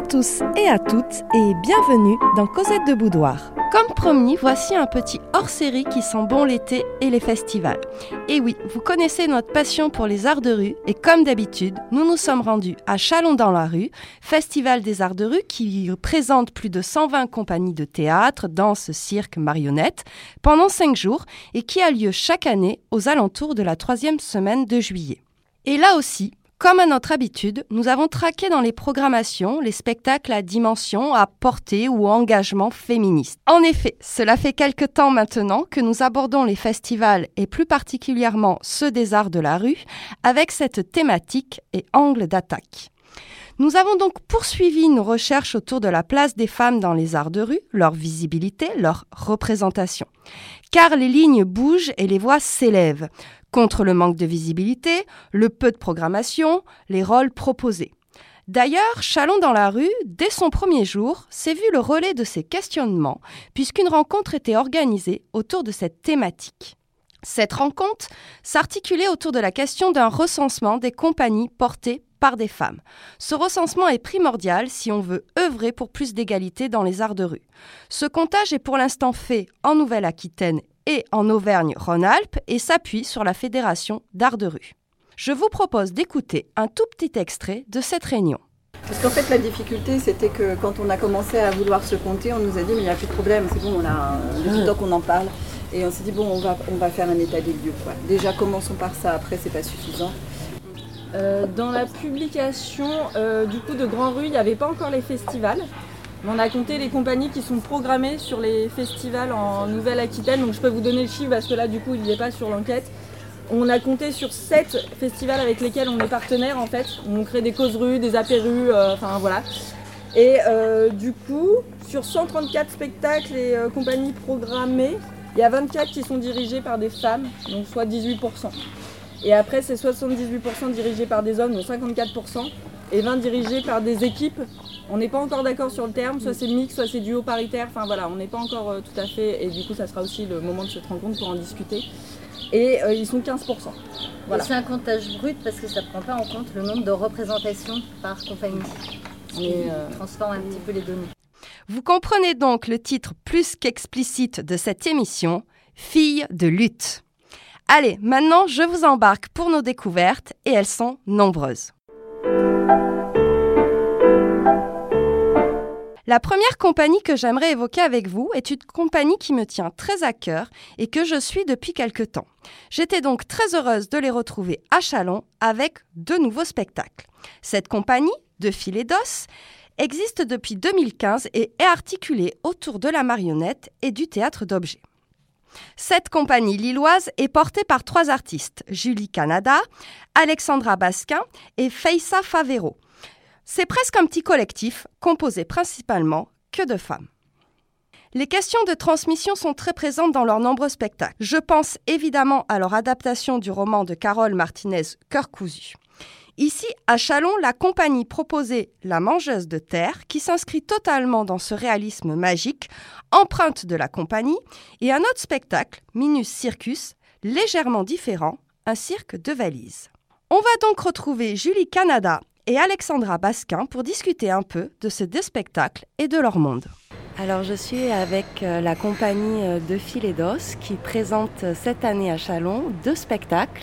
tous et à toutes et bienvenue dans Cosette de Boudoir. Comme promis, voici un petit hors-série qui sent bon l'été et les festivals. Et oui, vous connaissez notre passion pour les arts de rue et comme d'habitude, nous nous sommes rendus à Chalon dans la rue, festival des arts de rue qui présente plus de 120 compagnies de théâtre, danse, cirque, marionnettes pendant 5 jours et qui a lieu chaque année aux alentours de la troisième semaine de juillet. Et là aussi, comme à notre habitude, nous avons traqué dans les programmations les spectacles à dimension, à portée ou engagement féministe. En effet, cela fait quelque temps maintenant que nous abordons les festivals et plus particulièrement ceux des arts de la rue avec cette thématique et angle d'attaque. Nous avons donc poursuivi nos recherches autour de la place des femmes dans les arts de rue, leur visibilité, leur représentation. Car les lignes bougent et les voix s'élèvent contre le manque de visibilité, le peu de programmation, les rôles proposés. D'ailleurs, Chalon dans la rue, dès son premier jour, s'est vu le relais de ces questionnements, puisqu'une rencontre était organisée autour de cette thématique. Cette rencontre s'articulait autour de la question d'un recensement des compagnies portées par des femmes. Ce recensement est primordial si on veut œuvrer pour plus d'égalité dans les arts de rue. Ce comptage est pour l'instant fait en Nouvelle-Aquitaine et en Auvergne-Rhône-Alpes et s'appuie sur la Fédération d'art de rue. Je vous propose d'écouter un tout petit extrait de cette réunion. Parce qu'en fait, la difficulté, c'était que quand on a commencé à vouloir se compter, on nous a dit, mais il n'y a plus de problème, c'est bon, on a depuis temps qu'on en parle. Et on s'est dit, bon, on va, on va faire un état des lieux. Quoi. Déjà, commençons par ça, après, c'est pas suffisant. Euh, dans la publication euh, du coup de Grand Rue, il n'y avait pas encore les festivals. On a compté les compagnies qui sont programmées sur les festivals en Nouvelle-Aquitaine, donc je peux vous donner le chiffre parce que là du coup il n'y est pas sur l'enquête. On a compté sur 7 festivals avec lesquels on est partenaire en fait. On crée des causes rues, des apérues, euh, enfin voilà. Et euh, du coup, sur 134 spectacles et euh, compagnies programmées, il y a 24 qui sont dirigés par des femmes, donc soit 18%. Et après, c'est 78% dirigés par des hommes, donc 54% et 20 dirigés par des équipes. On n'est pas encore d'accord sur le terme, soit c'est mix, soit c'est duo paritaire, enfin voilà, on n'est pas encore euh, tout à fait, et du coup ça sera aussi le moment de cette rencontre pour en discuter. Et euh, ils sont 15%. Voilà. C'est un comptage brut parce que ça ne prend pas en compte le nombre de représentations par compagnie. Ce qui euh, transforme un petit peu les données. Vous comprenez donc le titre plus qu'explicite de cette émission, Fille de lutte. Allez, maintenant je vous embarque pour nos découvertes et elles sont nombreuses. La première compagnie que j'aimerais évoquer avec vous est une compagnie qui me tient très à cœur et que je suis depuis quelque temps. J'étais donc très heureuse de les retrouver à Chalon avec deux nouveaux spectacles. Cette compagnie, de fil et d'os, existe depuis 2015 et est articulée autour de la marionnette et du théâtre d'objets. Cette compagnie lilloise est portée par trois artistes, Julie Canada, Alexandra Basquin et Feissa Favero. C'est presque un petit collectif composé principalement que de femmes. Les questions de transmission sont très présentes dans leurs nombreux spectacles. Je pense évidemment à leur adaptation du roman de Carole Martinez Cœur cousu. Ici, à Chalon, la compagnie proposait La mangeuse de terre, qui s'inscrit totalement dans ce réalisme magique, empreinte de la compagnie, et un autre spectacle, Minus Circus, légèrement différent, un cirque de valises. On va donc retrouver Julie Canada et Alexandra Basquin pour discuter un peu de ces deux spectacles et de leur monde. Alors je suis avec euh, la compagnie euh, de Fil et d'Os qui présente euh, cette année à Chalon deux spectacles,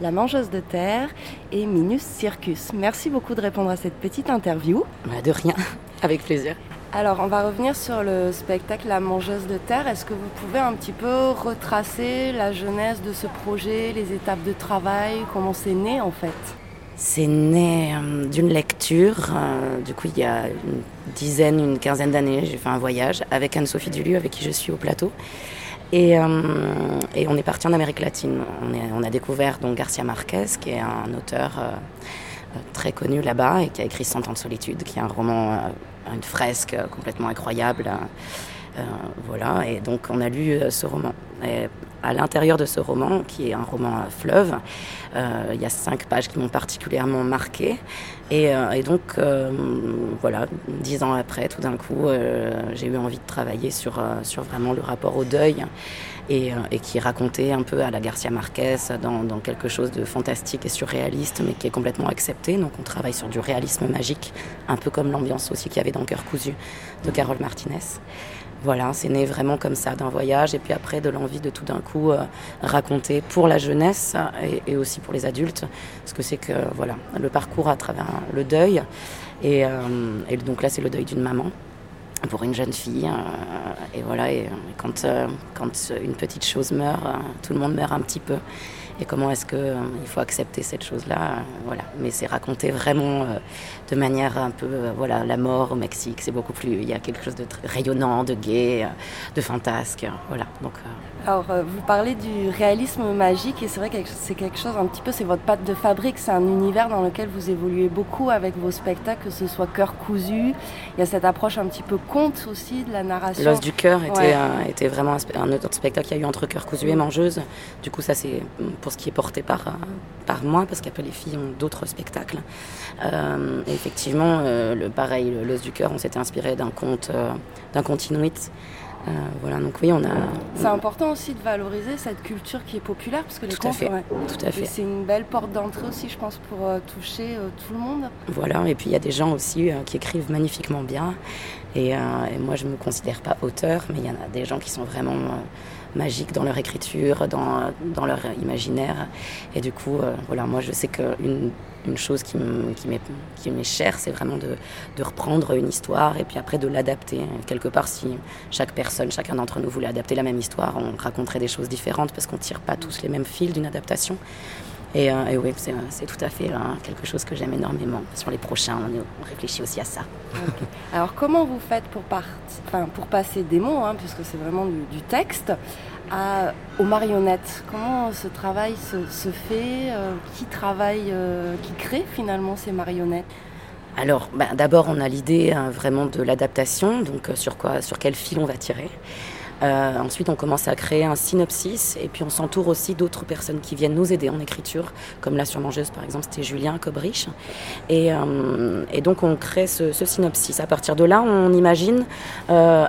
La Mangeuse de Terre et Minus Circus. Merci beaucoup de répondre à cette petite interview. Bah, de rien, avec plaisir. Alors on va revenir sur le spectacle La Mangeuse de Terre. Est-ce que vous pouvez un petit peu retracer la genèse de ce projet, les étapes de travail, comment c'est né en fait? C'est né euh, d'une lecture. Euh, du coup, il y a une dizaine, une quinzaine d'années, j'ai fait un voyage avec Anne-Sophie Dulu, avec qui je suis au plateau. Et, euh, on est parti en Amérique latine. On, a découvert donc Garcia Marquez, qui est un auteur très connu là-bas et qui a écrit Cent ans de solitude, qui est un roman, une fresque complètement incroyable. Voilà, et donc on a lu ce roman. Et à l'intérieur de ce roman, qui est un roman fleuve, il y a cinq pages qui m'ont particulièrement marqué. Et, donc, voilà, dix ans après, tout d'un coup, j'ai eu envie de travailler sur, sur vraiment le rapport au deuil. Et, qui est raconté un peu à la Garcia Marquez dans, dans, quelque chose de fantastique et surréaliste, mais qui est complètement accepté. Donc on travaille sur du réalisme magique, un peu comme l'ambiance aussi qu'il y avait dans Cœur cousu de Carole Martinez. Voilà, c'est né vraiment comme ça d'un voyage et puis après de l'envie de tout d'un coup euh, raconter pour la jeunesse et, aussi pour les adultes ce que c'est que voilà le parcours à travers le deuil et, euh, donc là c'est le deuil d'une maman pour une jeune fille euh, et voilà et quand quand une petite chose meurt tout le monde meurt un petit peu et comment est-ce qu'il euh, faut accepter cette chose-là. Voilà. Mais c'est raconté vraiment de manière un peu, voilà, la mort au Mexique, c'est beaucoup plus, il y a quelque chose de très rayonnant, de gai, de fantasque, voilà. Donc, Alors, vous parlez du réalisme magique et c'est vrai que c'est quelque chose un petit peu, c'est votre patte de fabrique, c'est un univers dans lequel vous évoluez beaucoup avec vos spectacles, que ce soit cœur cousu, il y a cette approche un petit peu conte aussi de la narration. L'os du cœur était, était vraiment un, autre spectacle qu'il y a eu entre cœur cousu et mangeuse. Du coup, ça c'est pour ce qui est porté par, par moi, parce qu'après les filles ont d'autres spectacles. Euh, effectivement, euh, le, pareil, l'os du cœur, on s'était inspiré d'un conte, euh, d'un conte inuit. voilà, donc oui, on a. C'est important aussi de valoriser cette culture qui est populaire parce que les tout à fait, tout à fait. C'est une belle porte d'entrée aussi, je pense, pour toucher tout le monde. Voilà, et puis il y a des gens aussi qui écrivent magnifiquement bien. Et, et, moi, je me considère pas auteur, mais il y en a des gens qui sont vraiment magique dans leur écriture, dans, dans leur imaginaire. Et du coup, euh, voilà, moi je sais qu'une une chose qui m'est chère, c'est vraiment de, de, reprendre une histoire et puis après de l'adapter. Quelque part, si chaque personne, chacun d'entre nous voulait adapter la même histoire, on raconterait des choses différentes parce qu'on ne tire pas tous les mêmes fils d'une adaptation. Et, euh, et oui, c'est tout à fait hein, quelque chose que j'aime énormément. Sur les prochains, on, réfléchit aussi à ça. Alors, comment vous faites pour, pour passer des mots, hein, puisque c'est vraiment du, texte, aux marionnettes Comment ce travail se, fait euh, Qui travaille, euh, qui crée finalement ces marionnettes? Alors, bah, d'abord, on a l'idée hein, vraiment de l'adaptation, donc sur quoi, sur quel fil on va tirer. Euh, ensuite, on commence à créer un synopsis et puis on s'entoure aussi d'autres personnes qui viennent nous aider en écriture, comme la surmangeuse par exemple, c'était Julien Cobrich. Et, euh, donc on crée ce, synopsis. À partir de là, on imagine euh,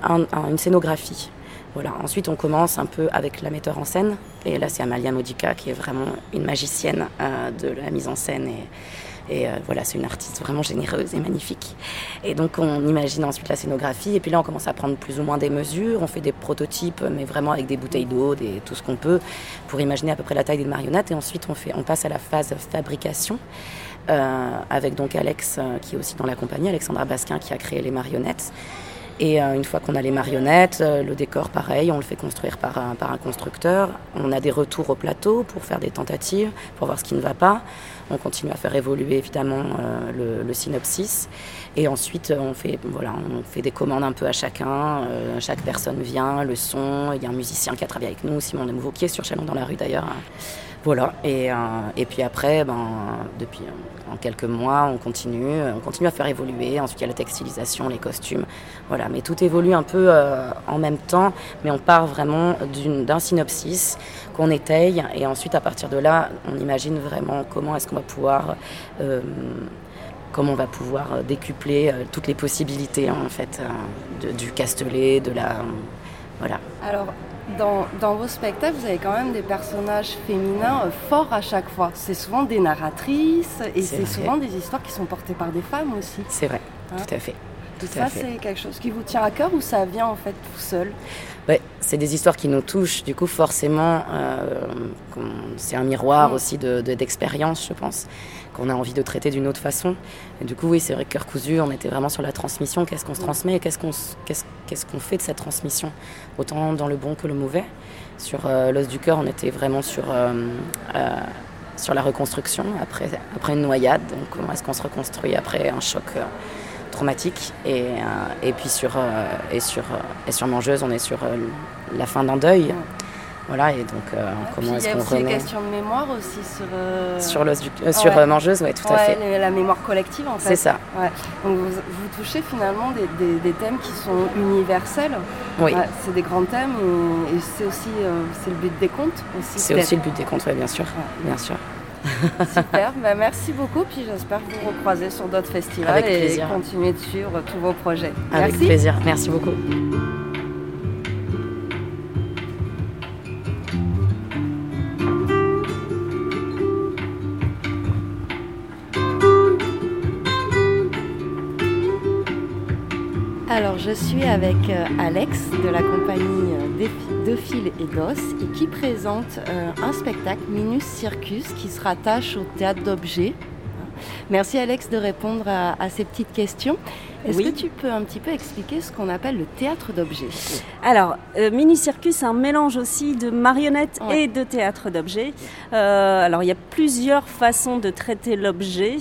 une scénographie. Voilà. Ensuite, on commence un peu avec la metteur en scène. Et là, c'est Amalia Modica qui est vraiment une magicienne de la mise en scène et, euh, voilà, c'est une artiste vraiment généreuse et magnifique. Et donc on imagine ensuite la scénographie. Et puis là, on commence à prendre plus ou moins des mesures. On fait des prototypes, mais vraiment avec des bouteilles d'eau, tout ce qu'on peut, pour imaginer à peu près la taille des marionnettes. Et ensuite, on, fait, on passe à la phase fabrication. Euh, avec donc Alex, euh, qui est aussi dans la compagnie, Alexandra Basquin, qui a créé les marionnettes. Et une fois qu'on a les marionnettes, le décor pareil, on le fait construire par un, par un constructeur. On a des retours au plateau pour faire des tentatives, pour voir ce qui ne va pas. On continue à faire évoluer évidemment euh, le, synopsis. Et ensuite, on fait, voilà, on fait des commandes un peu à chacun. Euh, chaque personne vient, le son. Il y a un musicien qui a travaillé avec nous, Simon Demouveau, qui est sur Chalon dans la rue d'ailleurs. Voilà. Et, euh, et puis après, ben, depuis en quelques mois, on continue, on continue à faire évoluer. Ensuite, il y a la textilisation, les costumes. Voilà. Mais tout évolue un peu en même temps. Mais on part vraiment d'un synopsis qu'on étaye. Et ensuite, à partir de là, on imagine vraiment comment est-ce qu'on va pouvoir, euh, comment on va pouvoir décupler euh, toutes les possibilités en fait euh, du castelet, de la, voilà. Alors. Dans, dans, vos spectacles, vous avez quand même des personnages féminins forts à chaque fois. C'est souvent des narratrices et c'est souvent des histoires qui sont portées par des femmes aussi. C'est vrai, hein tout à fait. Tout ça, c'est quelque chose qui vous tient à cœur ou ça vient en fait tout seul? Ouais, C'est des histoires qui nous touchent. Du coup, forcément, euh, c'est un miroir mm. aussi d'expérience, de, je pense, qu'on a envie de traiter d'une autre façon. Et du coup, oui, c'est vrai que Cœur cousu, on était vraiment sur la transmission. Qu'est-ce qu'on se mm. transmet et qu'est-ce qu'on qu'est-ce qu'on fait de cette transmission? Autant dans le bon que le mauvais. Sur euh, l'os du cœur, on était vraiment sur. Euh, sur la reconstruction après, après une noyade, donc comment est-ce qu'on se reconstruit après un choc traumatique. Et, euh, et puis sur, euh, et, sur, et sur Mangeuse, on est sur euh, la fin d'un deuil. Voilà, et donc euh, comment est-ce qu'on remet... Il y a aussi les questions de mémoire aussi sur... Euh, sur, le, euh, sur Mangeuse, oui, tout à fait. la mémoire collective en fait. C'est ça. Donc vous, touchez finalement des, des, thèmes qui sont universels. Oui. c'est des grands thèmes et, c'est aussi c'est le but des contes aussi. C'est aussi le but des contes, oui, bien sûr. Bien sûr. Super, bah, merci beaucoup. Puis j'espère vous recroiser sur d'autres festivals Avec et plaisir. continuer de suivre tous vos projets. Avec plaisir, merci beaucoup. Je suis avec euh, Alex de la compagnie euh, De Fil et d'Os et qui présente euh, un spectacle Minus Circus qui se rattache au théâtre d'objets. Merci Alex de répondre à, ces petites questions. Est-ce que tu peux un petit peu expliquer ce qu'on appelle le théâtre d'objets? Alors, Mini Circus, c'est un mélange aussi de marionnettes et de théâtre d'objets. alors, il y a plusieurs façons de traiter l'objet.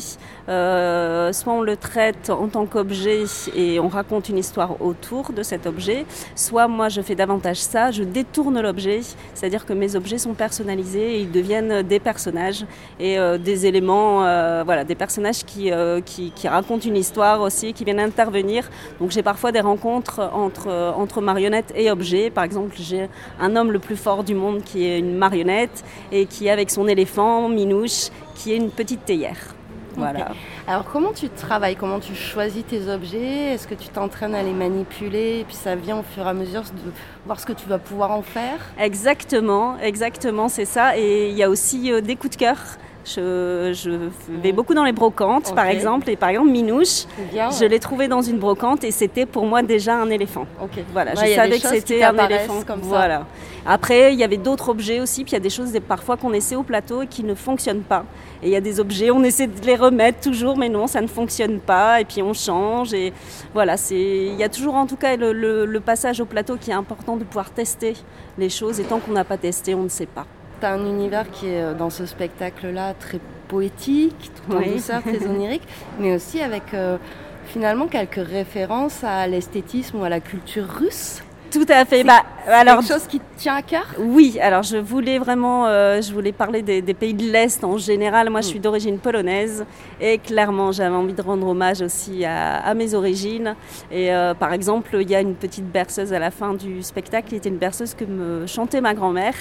Euh, soit on le traite en tant qu'objet et on raconte une histoire autour de cet objet, soit moi je fais davantage ça, je détourne l'objet, c'est-à-dire que mes objets sont personnalisés et ils deviennent des personnages et euh, des éléments, euh, voilà, des personnages qui, qui, qui, racontent une histoire aussi, qui viennent intervenir. Donc j'ai parfois des rencontres entre, entre marionnettes et objets. Par exemple, j'ai un homme le plus fort du monde qui est une marionnette et qui avec son éléphant, Minouche, qui est une petite théière. Voilà. Alors comment tu travailles? Comment tu choisis tes objets? Est-ce que tu t'entraînes à les manipuler? Et puis ça vient au fur et à mesure de voir ce que tu vas pouvoir en faire? Exactement, exactement, c'est ça. Et il y a aussi euh, des coups de cœur. Je, vais beaucoup dans les brocantes, par exemple, et par exemple Minouche, je l'ai trouvé dans une brocante et c'était pour moi déjà un éléphant. Voilà, je savais que c'était un éléphant. Comme voilà. Après, il y avait d'autres objets aussi, puis il y a des choses parfois qu'on essaie au plateau et qui ne fonctionnent pas. Et il y a des objets, on essaie de les remettre toujours, mais non, ça ne fonctionne pas. Et puis on change. Et voilà, c'est, il y a toujours en tout cas le, passage au plateau qui est important de pouvoir tester les choses. Et tant qu'on n'a pas testé, on ne sait pas. Tu as un univers qui est euh, dans ce spectacle-là très poétique, tout en douceur, très onirique, mais aussi avec euh, finalement quelques références à l'esthétisme ou à la culture russe. Tout à fait. Bah, alors, quelque chose qui tient à cœur? Oui, alors je voulais vraiment, euh, je voulais parler des, pays de l'Est en général. Moi, je suis mm. d'origine polonaise et clairement, j'avais envie de rendre hommage aussi à, mes origines. Et euh, par exemple, il y a une petite berceuse à la fin du spectacle qui était une berceuse que me chantait ma grand-mère.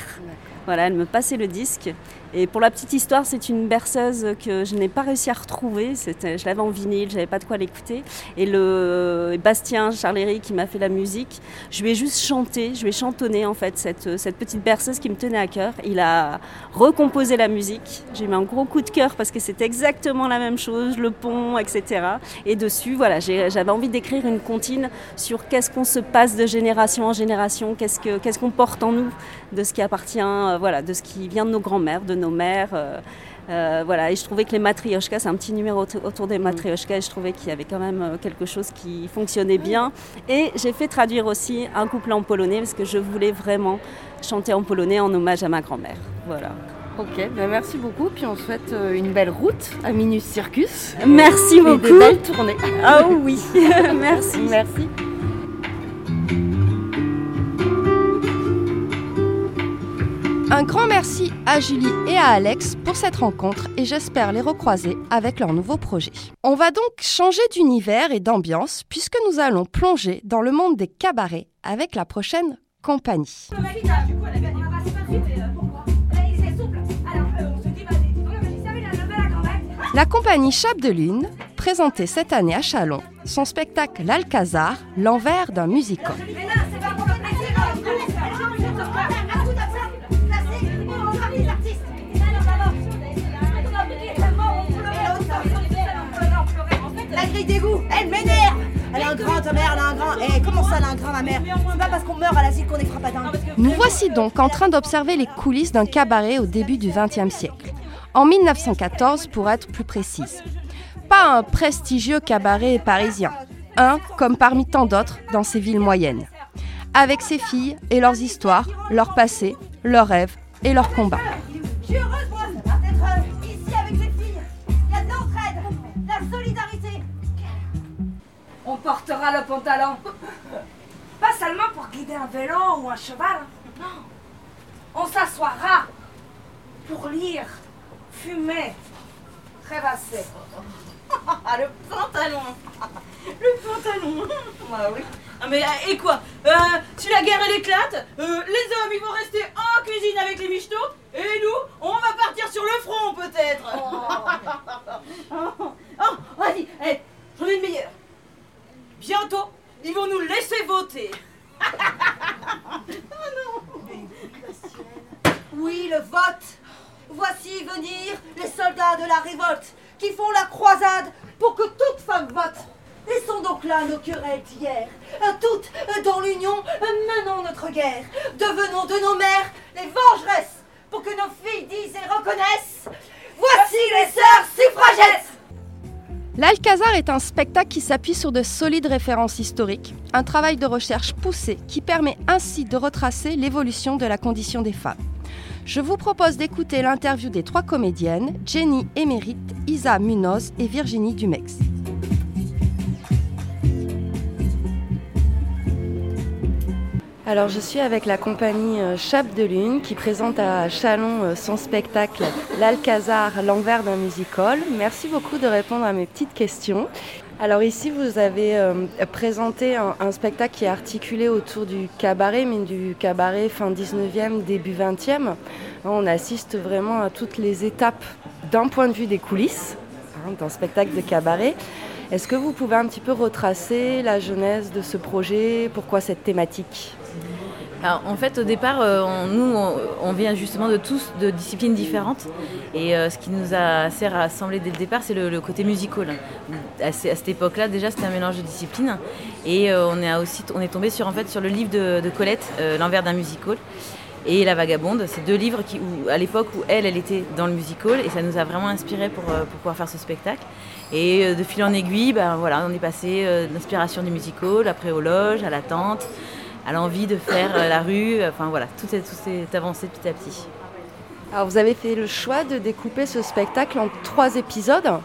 Voilà, elle me passait le disque. Et pour la petite histoire, c'est une berceuse que je n'ai pas réussi à retrouver. Je l'avais en vinyle, j'avais pas de quoi l'écouter. Et le Bastien Charléry qui m'a fait la musique, je lui ai juste chanté, je lui ai chantonné en fait cette, petite berceuse qui me tenait à cœur. Il a recomposé la musique. J'ai mis un gros coup de cœur parce que c'était exactement la même chose, le pont, etc. Et dessus, voilà, j'avais envie d'écrire une comptine sur qu'est-ce qu'on se passe de génération en génération, qu'est-ce qu'on porte en nous, de ce qui appartient, euh, voilà, de ce qui vient de nos grands-mères, de nos mères. Euh, euh, voilà, et je trouvais que les matrioshkas, c'est un petit numéro autour des matrioshkas, et je trouvais qu'il y avait quand même euh, quelque chose qui fonctionnait bien. Et j'ai fait traduire aussi un couplet en polonais parce que je voulais vraiment chanter en polonais en hommage à ma grand-mère. Voilà. Ok, ben merci beaucoup. Puis on souhaite une belle route à Minus Circus. Merci beaucoup. Des belles tournées. Ah oui, merci. Merci. Un grand merci à Julie et à Alex pour cette rencontre et j'espère les recroiser avec leur nouveau projet. On va donc changer d'univers et d'ambiance puisque nous allons plonger dans le monde des cabarets avec la prochaine compagnie. La compagnie Chape de Lune présentait cette année à Chalon son spectacle L'Alcazar, l'envers d'un musical. Elle m'énerve Elle a un grand, ta mère, elle a un grand. Eh, comment ça, elle a un grand, ma mère C'est pas parce qu'on meurt à l'asile qu'on est frappadin. Nous voici donc en train d'observer les coulisses d'un cabaret au début du XXe siècle. En 1914, pour être plus précise. Pas un prestigieux cabaret parisien. Un comme parmi tant d'autres dans ces villes moyennes. Avec ses filles et leurs histoires, leurs passés, leurs rêves et leurs combats. Portera le pantalon. Pas seulement pour guider un vélo ou un cheval. Non. on s'assoira pour lire, fumer, rêvasser. Ah, le pantalon Le pantalon Bah oui. Ah, mais euh, et quoi? Euh, Si la guerre elle éclate, euh, les hommes ils vont rester en cuisine avec les michetots et nous, on va partir sur le front peut-être Oh, oh, vas-y, eh, j'en ai une meilleure. Bientôt, ils vont nous laisser voter. Oui, le vote. Voici venir les soldats de la révolte qui font la croisade pour que toute femme vote. Laissons donc là nos querelles d'hier, euh, toutes euh, dans l'union, euh, menons notre guerre. Devenons de nos mères les vengeresses pour que nos filles disent et reconnaissent Voici les sœurs suffragettes L'Alcazar est un spectacle qui s'appuie sur de solides références historiques, un travail de recherche poussé qui permet ainsi de retracer l'évolution de la condition des femmes. Je vous propose d'écouter l'interview des trois comédiennes, Jenny Émérite, Isa Munoz et Virginie Dumex. Alors je suis avec la compagnie euh, Chape de Lune qui présente à Chalon euh, son spectacle L'Alcazar, l'envers d'un musical. Merci beaucoup de répondre à mes petites questions. Alors ici vous avez euh, présenté un, spectacle qui est articulé autour du cabaret, mais du cabaret fin 19e, début 20e. On assiste vraiment à toutes les étapes d'un point de vue des coulisses hein, d'un spectacle de cabaret. Est-ce que vous pouvez un petit peu retracer la genèse de ce projet? Pourquoi cette thématique? En fait, au départ, euh, nous, on, vient justement de tous de disciplines différentes. Et euh, ce qui nous a assez rassemblés dès le départ, c'est le, côté musical. À, ce- à cette époque-là, déjà, c'était un mélange de disciplines. Et euh, on, est aussi, tombé sur, le livre de, Colette, L'envers d'un musical. Et La Vagabonde, c'est deux livres qui, à l'époque où elle, elle était dans le musical, et ça nous a vraiment inspiré pour, pouvoir faire ce spectacle. Et de fil en aiguille, ben, voilà, on est passé de l'inspiration du musical, après aux loges, à la tente, à l'envie de faire euh, la rue, enfin voilà, tout est, tout avancé petit à petit. Alors vous avez fait le choix de découper ce spectacle en trois épisodes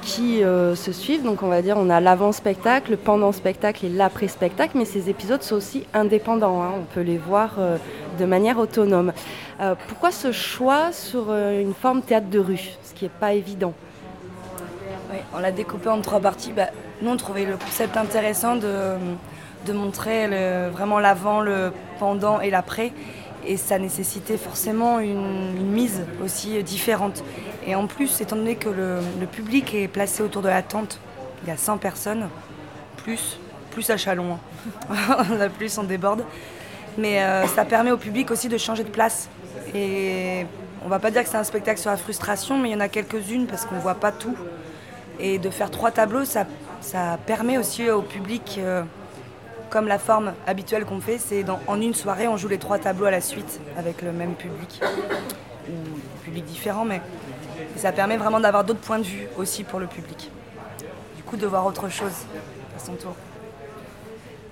qui euh, se suivent. Donc on va dire on a l'avant-spectacle, le pendant-spectacle et l'après-spectacle, mais ces épisodes sont aussi indépendants. hein. On peut les voir euh, de manière autonome. Euh, pourquoi ce choix sur euh, une forme théâtre de rue, ce qui n'est pas évident? Oui, on l'a découpé en trois parties. Bah, nous, on trouvait le concept intéressant de, de montrer vraiment l'avant, le pendant et l'après. Et ça nécessitait forcément une, mise aussi différente. Et en plus, étant donné que le, public est placé autour de la tente, il y a 100 personnes, plus, plus à Chalon. hein. on a plus, on déborde. Mais euh, ça permet au public aussi de changer de place. Et on va pas dire que c'est un spectacle sur la frustration, mais il y en a quelques-unes parce qu'on voit pas tout. Et de faire trois tableaux, ça, ça permet aussi au public, euh, comme la forme habituelle qu'on fait, c'est en une soirée, on joue les trois tableaux à la suite avec le même public, ou public différent, mais ça permet vraiment d'avoir d'autres points de vue aussi pour le public. Du coup, de voir autre chose à son tour.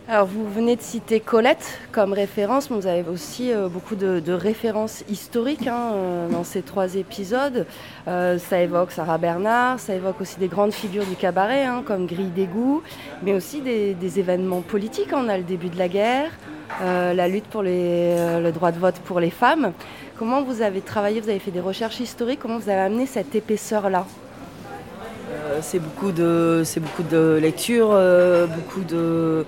Alors vous venez de citer Colette comme référence, mais vous avez aussi euh, beaucoup de, références historiques hein, euh, dans ces trois épisodes. Euh, ça évoque Sarah Bernard, ça évoque aussi des grandes figures du cabaret, hein, comme Grille d'égout, mais aussi des, événements politiques. On a le début de la guerre, la lutte pour les, le droit de vote pour les femmes. Comment vous avez travaillé, vous avez fait des recherches historiques, comment vous avez amené cette épaisseur-là? C'est beaucoup de c'est beaucoup de lectures, beaucoup de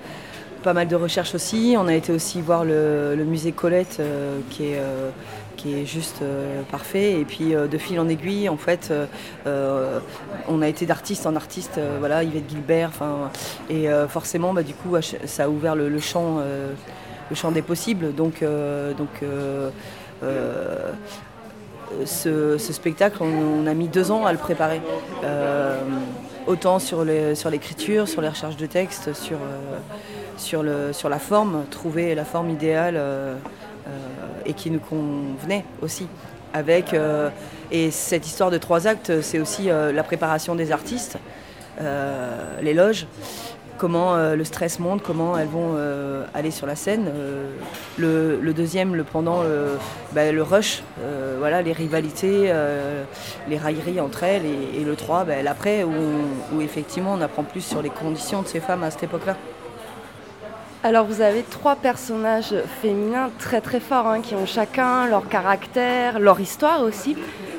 pas mal de recherches aussi. On a été aussi voir le, musée Colette euh, qui est euh, qui est juste euh, parfait et puis de fil en aiguille en fait on a été d'artiste en artiste voilà Yvette Gilbert et forcément bah, du coup ça a ouvert le, champ le champ des possibles donc donc ce, spectacle, on, a mis deux ans à le préparer. Autant sur les- sur l'écriture, sur les recherches de texte, sur, sur, la forme, trouver la forme idéale euh, euh, et qui nous convenait aussi. Avec, euh, et cette histoire de trois actes, c'est aussi la préparation des artistes, les loges, comment le stress monte, comment elles vont aller sur la scène. Le, deuxième, le pendant, bah, le rush, voilà, les rivalités, les railleries entre elles. Et, le 3, bah, l'après, où effectivement on apprend plus sur les conditions de ces femmes à cette époque-là. Alors vous avez trois personnages féminins très très forts hein, qui ont chacun leur caractère, leur histoire aussi.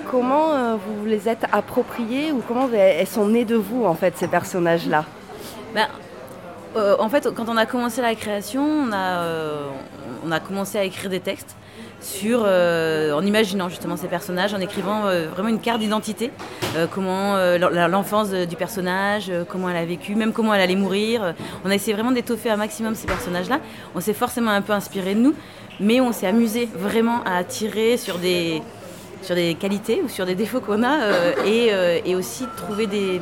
Comment euh, vous les êtes appropriés ou comment elles sont nées de vous en fait ces personnages-là? Ben, euh, En fait quand on a commencé la création, on a, euh, on a commencé à écrire des textes sur, euh, en imaginant justement ces personnages, en écrivant euh, vraiment une carte d'identité, euh, comment l'enfance du personnage, comment elle a vécu, même comment elle allait mourir. On a essayé vraiment d'étoffer un maximum ces personnages-là. On s'est forcément un peu inspiré de nous, mais on s'est amusé vraiment à tirer sur des, sur des qualités ou sur des défauts qu'on a et, et, aussi trouver des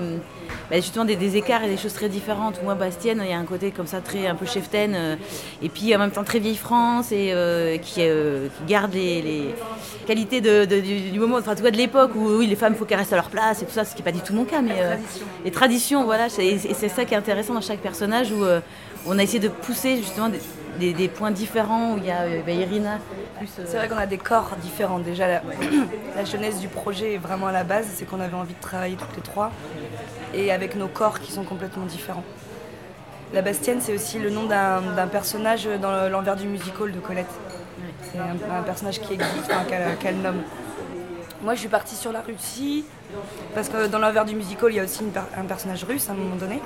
bah, justement des, écarts et des choses très différentes. Moi, Bastienne, il y a un côté comme ça très un peu cheftaine, euh, et puis en même temps très vieille France et euh, qui, euh, qui, garde les, qualités de, du, moment, enfin, de l'époque où oui, les femmes, il faut qu'elles restent à leur place et tout ça, ce qui n'est pas du tout mon cas, mais les traditions, voilà, et c'est ça qui est intéressant dans chaque personnage où on a essayé de pousser justement des, points différents où il y a bah, Irina. C'est vrai qu'on a des corps différents. Déjà, la, la, jeunesse du projet est vraiment à la base, c'est qu'on avait envie de travailler toutes les trois et avec nos corps qui sont complètement différents. La Bastienne, c'est aussi le nom d'un personnage dans l'envers du musical de Colette. C'est un, personnage qui existe, qu'elle nomme. Moi, je suis partie sur la Russie parce que dans l'envers du musical, il y a aussi un personnage russe à un moment donné.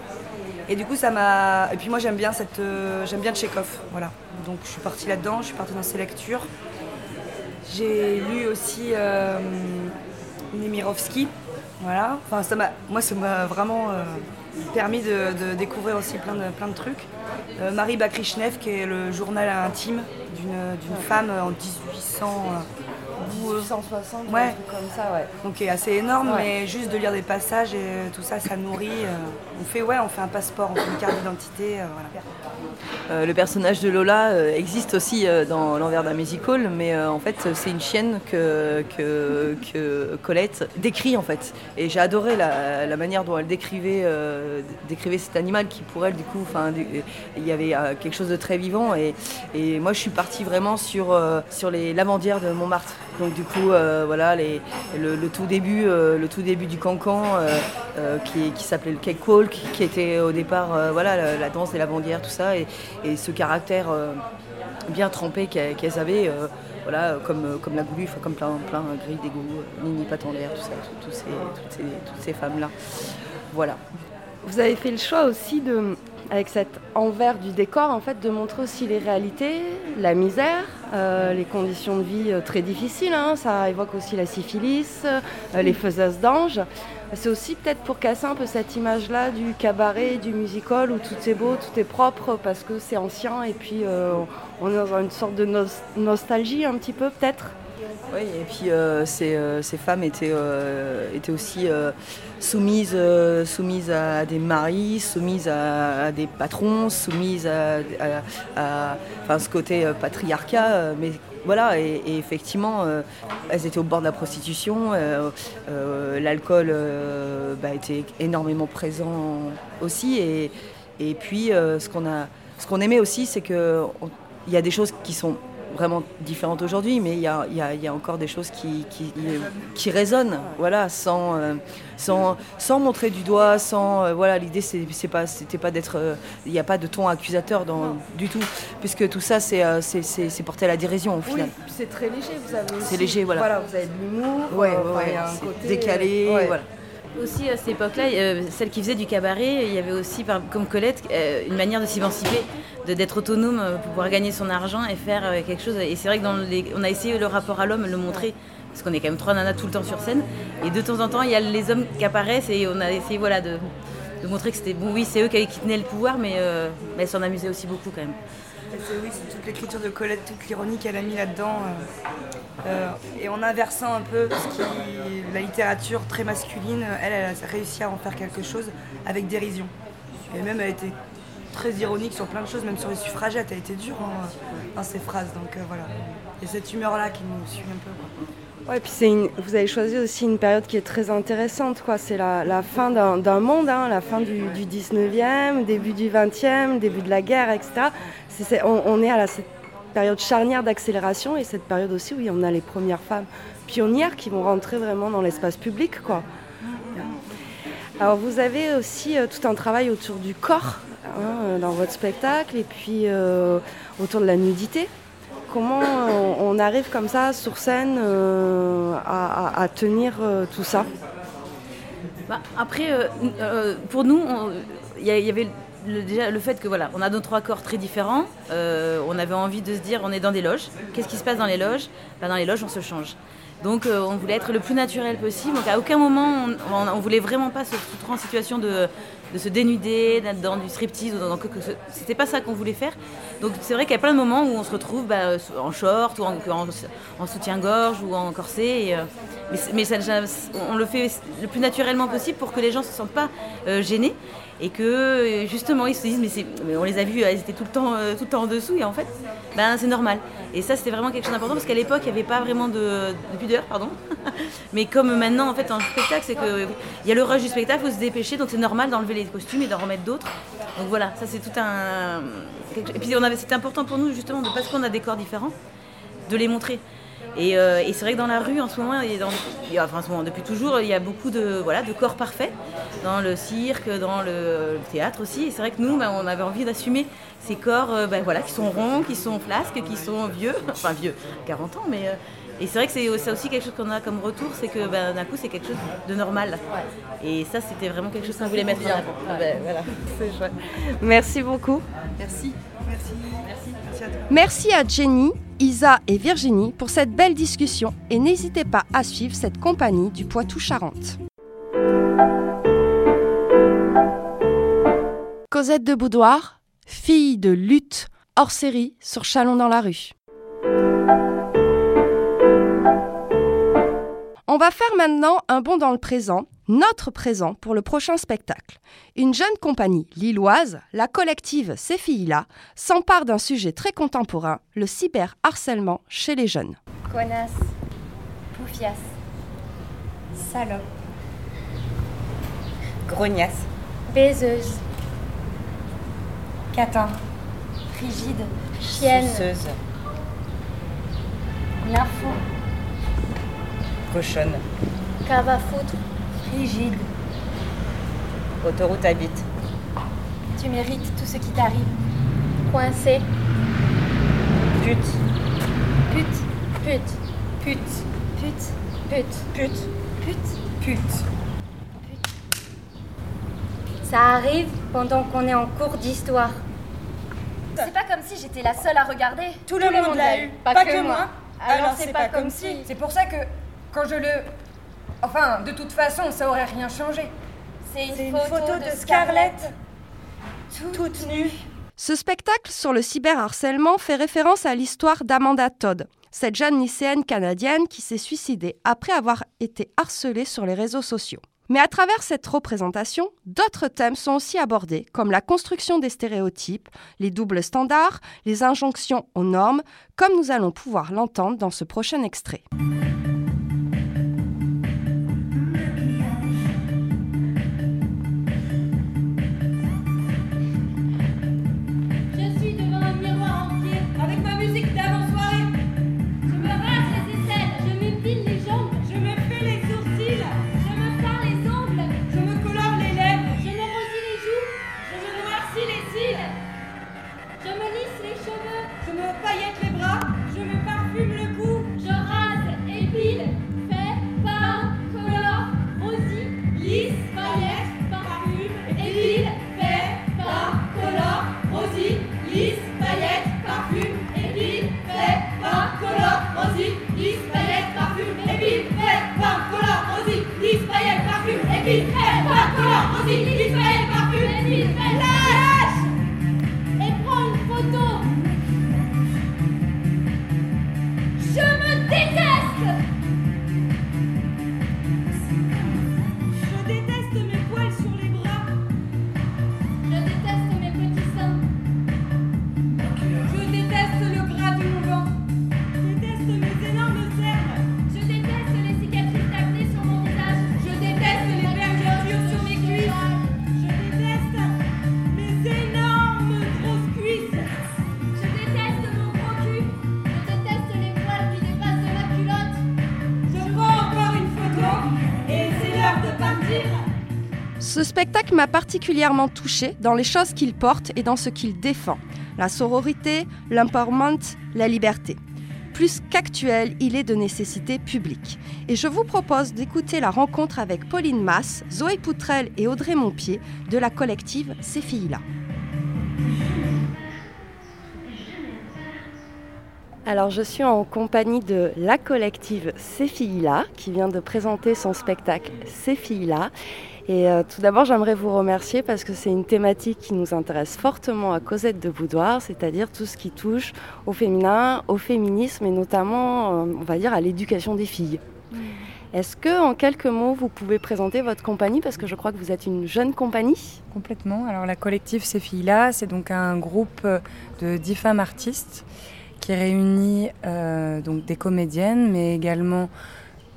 Et du coup, ça m'a. Et puis moi, j'aime bien cette, euh, j'aime bien voilà. Donc, je suis partie là-dedans. Je suis partie dans ses lectures. J'ai lu aussi euh, Nemirovsky, voilà. Enfin, ça moi, ça m'a vraiment euh, permis de, découvrir aussi plein de, plein de trucs. Euh, Marie Bakrishnev, qui est le journal intime d'une femme en 1800. 1860, euh, ouais. comme ça, ouais. Donc est assez énorme, mais juste de lire des passages et tout ça, ça nourrit. On fait, ouais, on fait un passeport, on fait une carte d'identité, voilà. Euh, le personnage de Lola euh, existe aussi euh, dans l'envers d'un musical, mais en fait c'est une chienne que, que, Colette décrit en fait. Et j'ai adoré la, manière dont elle décrivait, décrivait cet animal qui pour elle du coup, il y avait quelque chose de très vivant. Et, et moi je suis partie vraiment sur, sur les lavandières de Montmartre. Donc du coup voilà les, le, tout début, le tout début du cancan qui, qui s'appelait le cake walk, qui était au départ voilà la, danse des lavandières, tout ça. Et, et ce caractère euh, bien trempé qu'elles avaient, euh, voilà, comme, comme la Goulue, comme plein, plein Grille d'égout, Nini tout ça, toutes, ces, toutes ces femmes-là. Voilà. Vous avez fait le choix aussi de, avec cet envers du décor, en fait, de montrer aussi les réalités, la misère, euh, les conditions de vie très difficiles. Hein. Ça évoque aussi la syphilis, les faiseuses d'anges. C'est aussi peut-être pour casser un peu cette image-là du cabaret, du musical où tout est beau, tout est propre parce que c'est ancien et puis euh, on est dans une sorte de nostalgie un petit peu peut-être? Oui, et puis euh, euh, ces, femmes étaient, étaient aussi soumises, soumises à des maris, soumises à, des patrons, soumises à, ce côté patriarcat, mais voilà, et, effectivement, euh, elles étaient au bord de la prostitution. Euh, euh, l'alcool bah, était énormément présent aussi. Et, et puis, ce qu'on a, ce qu'on aimait aussi, c'est qu'il y a des choses qui sont vraiment différentes aujourd'hui, mais il y a, y a, encore des choses qui, qui, qui résonnent, voilà, sans, euh, sans, sans, montrer du doigt, sans, euh, voilà, l'idée c'est pas, c'était pas d'être, euh, il n'y a pas de ton accusateur dans, du tout, puisque tout ça c'est, c'est, porté à la dérision au final. Oui, c'est très léger, vous avez C'est léger, voilà. Voilà, vous avez de l'humour, ouais, ouais, côté décalé, voilà. Aussi à cette époque-là, celle qui faisait du cabaret, il y avait aussi, comme Colette, une manière de s'émanciper d'être autonome euh, pour pouvoir gagner son argent et faire euh, quelque chose. Et c'est vrai que dans on a essayé le rapport à l'homme, le montrer, parce qu'on est quand même trois nanas tout le temps sur scène. Et de temps en temps, il y a les hommes qui apparaissent et on a essayé voilà, de, de montrer que c'était bon. Oui, c'est eux qui, tenaient le pouvoir, mais, euh, mais elles s'en amusaient aussi beaucoup quand même. Oui, c'est toute l'écriture de Colette, toute l'ironie qu'elle a mis là-dedans. Et en inversant un peu ce qui, la littérature très masculine, elle, elle a réussi à en faire quelque chose avec dérision. Et même elle a été très ironique sur plein de choses, même sur les suffragettes. Elle était dure hein, dans ses phrases. Donc euh, voilà. A cette humeur-là qui nous suit un peu. Ouais, puis vous avez choisi aussi une période qui est très intéressante. Quoi. C'est la, fin d'un, monde, hein, la fin du, 19e, début du 20e, début de la guerre, etc. on, est à la, période charnière d'accélération et cette période aussi où on a les premières femmes pionnières qui vont rentrer vraiment dans l'espace public. Quoi. Alors vous avez aussi euh, tout un travail autour du corps hein, dans votre spectacle et puis euh, autour de la nudité. Comment on, arrive comme ça sur scène euh, à, tenir euh, tout ça? Bah, Après, pour nous, il y, avait le, fait que voilà, on a nos trois corps très différents. on avait envie de se dire, on est dans des loges. Qu'est-ce qui se passe dans les loges? Bah, Dans les loges, on se change. Donc on voulait être le plus naturel possible. Donc à aucun moment on, on, voulait vraiment pas se retrouver en situation de, se dénuder, d'être dans du striptease. Ou que c'était pas ça qu'on voulait faire. Donc c'est vrai qu'il y a plein de moments où on se retrouve bah, en short ou en, soutien-gorge ou en corset. Euh, mais, on le fait le plus naturellement possible pour que les gens ne se sentent pas euh, gênés et que justement ils se disent mais, on les a vus, ils étaient tout le temps, euh, tout le temps en dessous et en fait ben, c'est normal. Et ça c'était vraiment quelque chose d'important parce qu'à l'époque il n'y avait pas vraiment de, pudeur, pardon. mais comme maintenant en fait en spectacle c'est qu'il y a le rush du spectacle, il faut se dépêcher donc c'est normal d'enlever les costumes et d'en remettre d'autres. Donc voilà, ça c'est tout un... Et puis c'était important pour nous justement parce qu'on a des corps différents de les montrer. Euh, et, c'est vrai que dans la rue, en ce moment, enfin, en ce moment, depuis toujours, il y a beaucoup de, voilà, de corps parfaits dans le cirque, dans le, théâtre aussi. Et c'est vrai que nous, ben, on avait envie d'assumer ces corps euh, ben, voilà, qui sont ronds, qui sont flasques, qui sont vieux, enfin vieux, 40 ans, mais. Euh, et c'est vrai que c'est aussi quelque chose qu'on a comme retour, c'est que ben, d'un coup c'est quelque chose de normal. Et ça c'était vraiment quelque chose qu'on voulait mettre en avant. Voilà. Merci beaucoup. Merci. Merci. Merci à, Jenny Isa et Virginie pour cette belle discussion et n'hésitez pas à suivre cette compagnie du Poitou-Charentes. Cosette de Boudoir, fille de lutte, hors série sur Chalon dans la rue. On va faire maintenant un bond dans le présent notre présent pour le prochain spectacle. Une jeune compagnie lilloise, la collective Ces filles-là, s'empare d'un sujet très contemporain, le cyberharcèlement chez les jeunes. Connasse, poufias, salope, grognasse, baiseuse, catin, frigide, chienne, suceuse, nympho, cochonne, cave à foutre, rigide. Autoroute habite. Tu mérites tout ce qui t'arrive. Coincé. Pute. Pute. Pute. Pute. Pute. Pute. Pute. Pute. Pute. Ça arrive pendant qu'on est en cours d'histoire. C'est pas comme si j'étais la seule à regarder. Tout, le, monde l'a eu, pas, que, moi. Alors c'est pas, comme si. C'est pour ça que quand je le Enfin, de toute façon, ça aurait rien changé. C'est une, photo, de Scarlett, toute, nue. Ce spectacle sur le cyberharcèlement fait référence à l'histoire d'Amanda Todd, cette jeune lycéenne canadienne qui s'est suicidée après avoir été harcelée sur les réseaux sociaux. Mais à travers cette représentation, d'autres thèmes sont aussi abordés, comme la construction des stéréotypes, les doubles standards, les injonctions aux normes, comme nous allons pouvoir l'entendre dans ce prochain extrait. M'a particulièrement touchée dans les choses qu'il porte et dans ce qu'il défend. La sororité, l'empowerment, la liberté. Plus qu'actuel, il est de nécessité publique. Et je vous propose d'écouter la rencontre avec Pauline Mass, Zoé Poutrel et Audrey Montpied de la collective filles-là. Alors je suis en compagnie de la collective filles-là qui vient de présenter son spectacle filles-là. Et euh, tout d'abord j'aimerais vous remercier parce que c'est une thématique qui nous intéresse fortement à Cosette de Boudoir, c'est-à-dire tout ce qui touche au féminin, au féminisme et notamment euh, on va dire à l'éducation des filles. Mmh. Est-ce que, en quelques mots, vous pouvez présenter votre compagnie? Parce que je crois que vous êtes une jeune compagnie. Complètement. Alors, la collective Ces filles-là, c'est donc un groupe de dix femmes artistes qui réunit euh, donc des comédiennes, mais également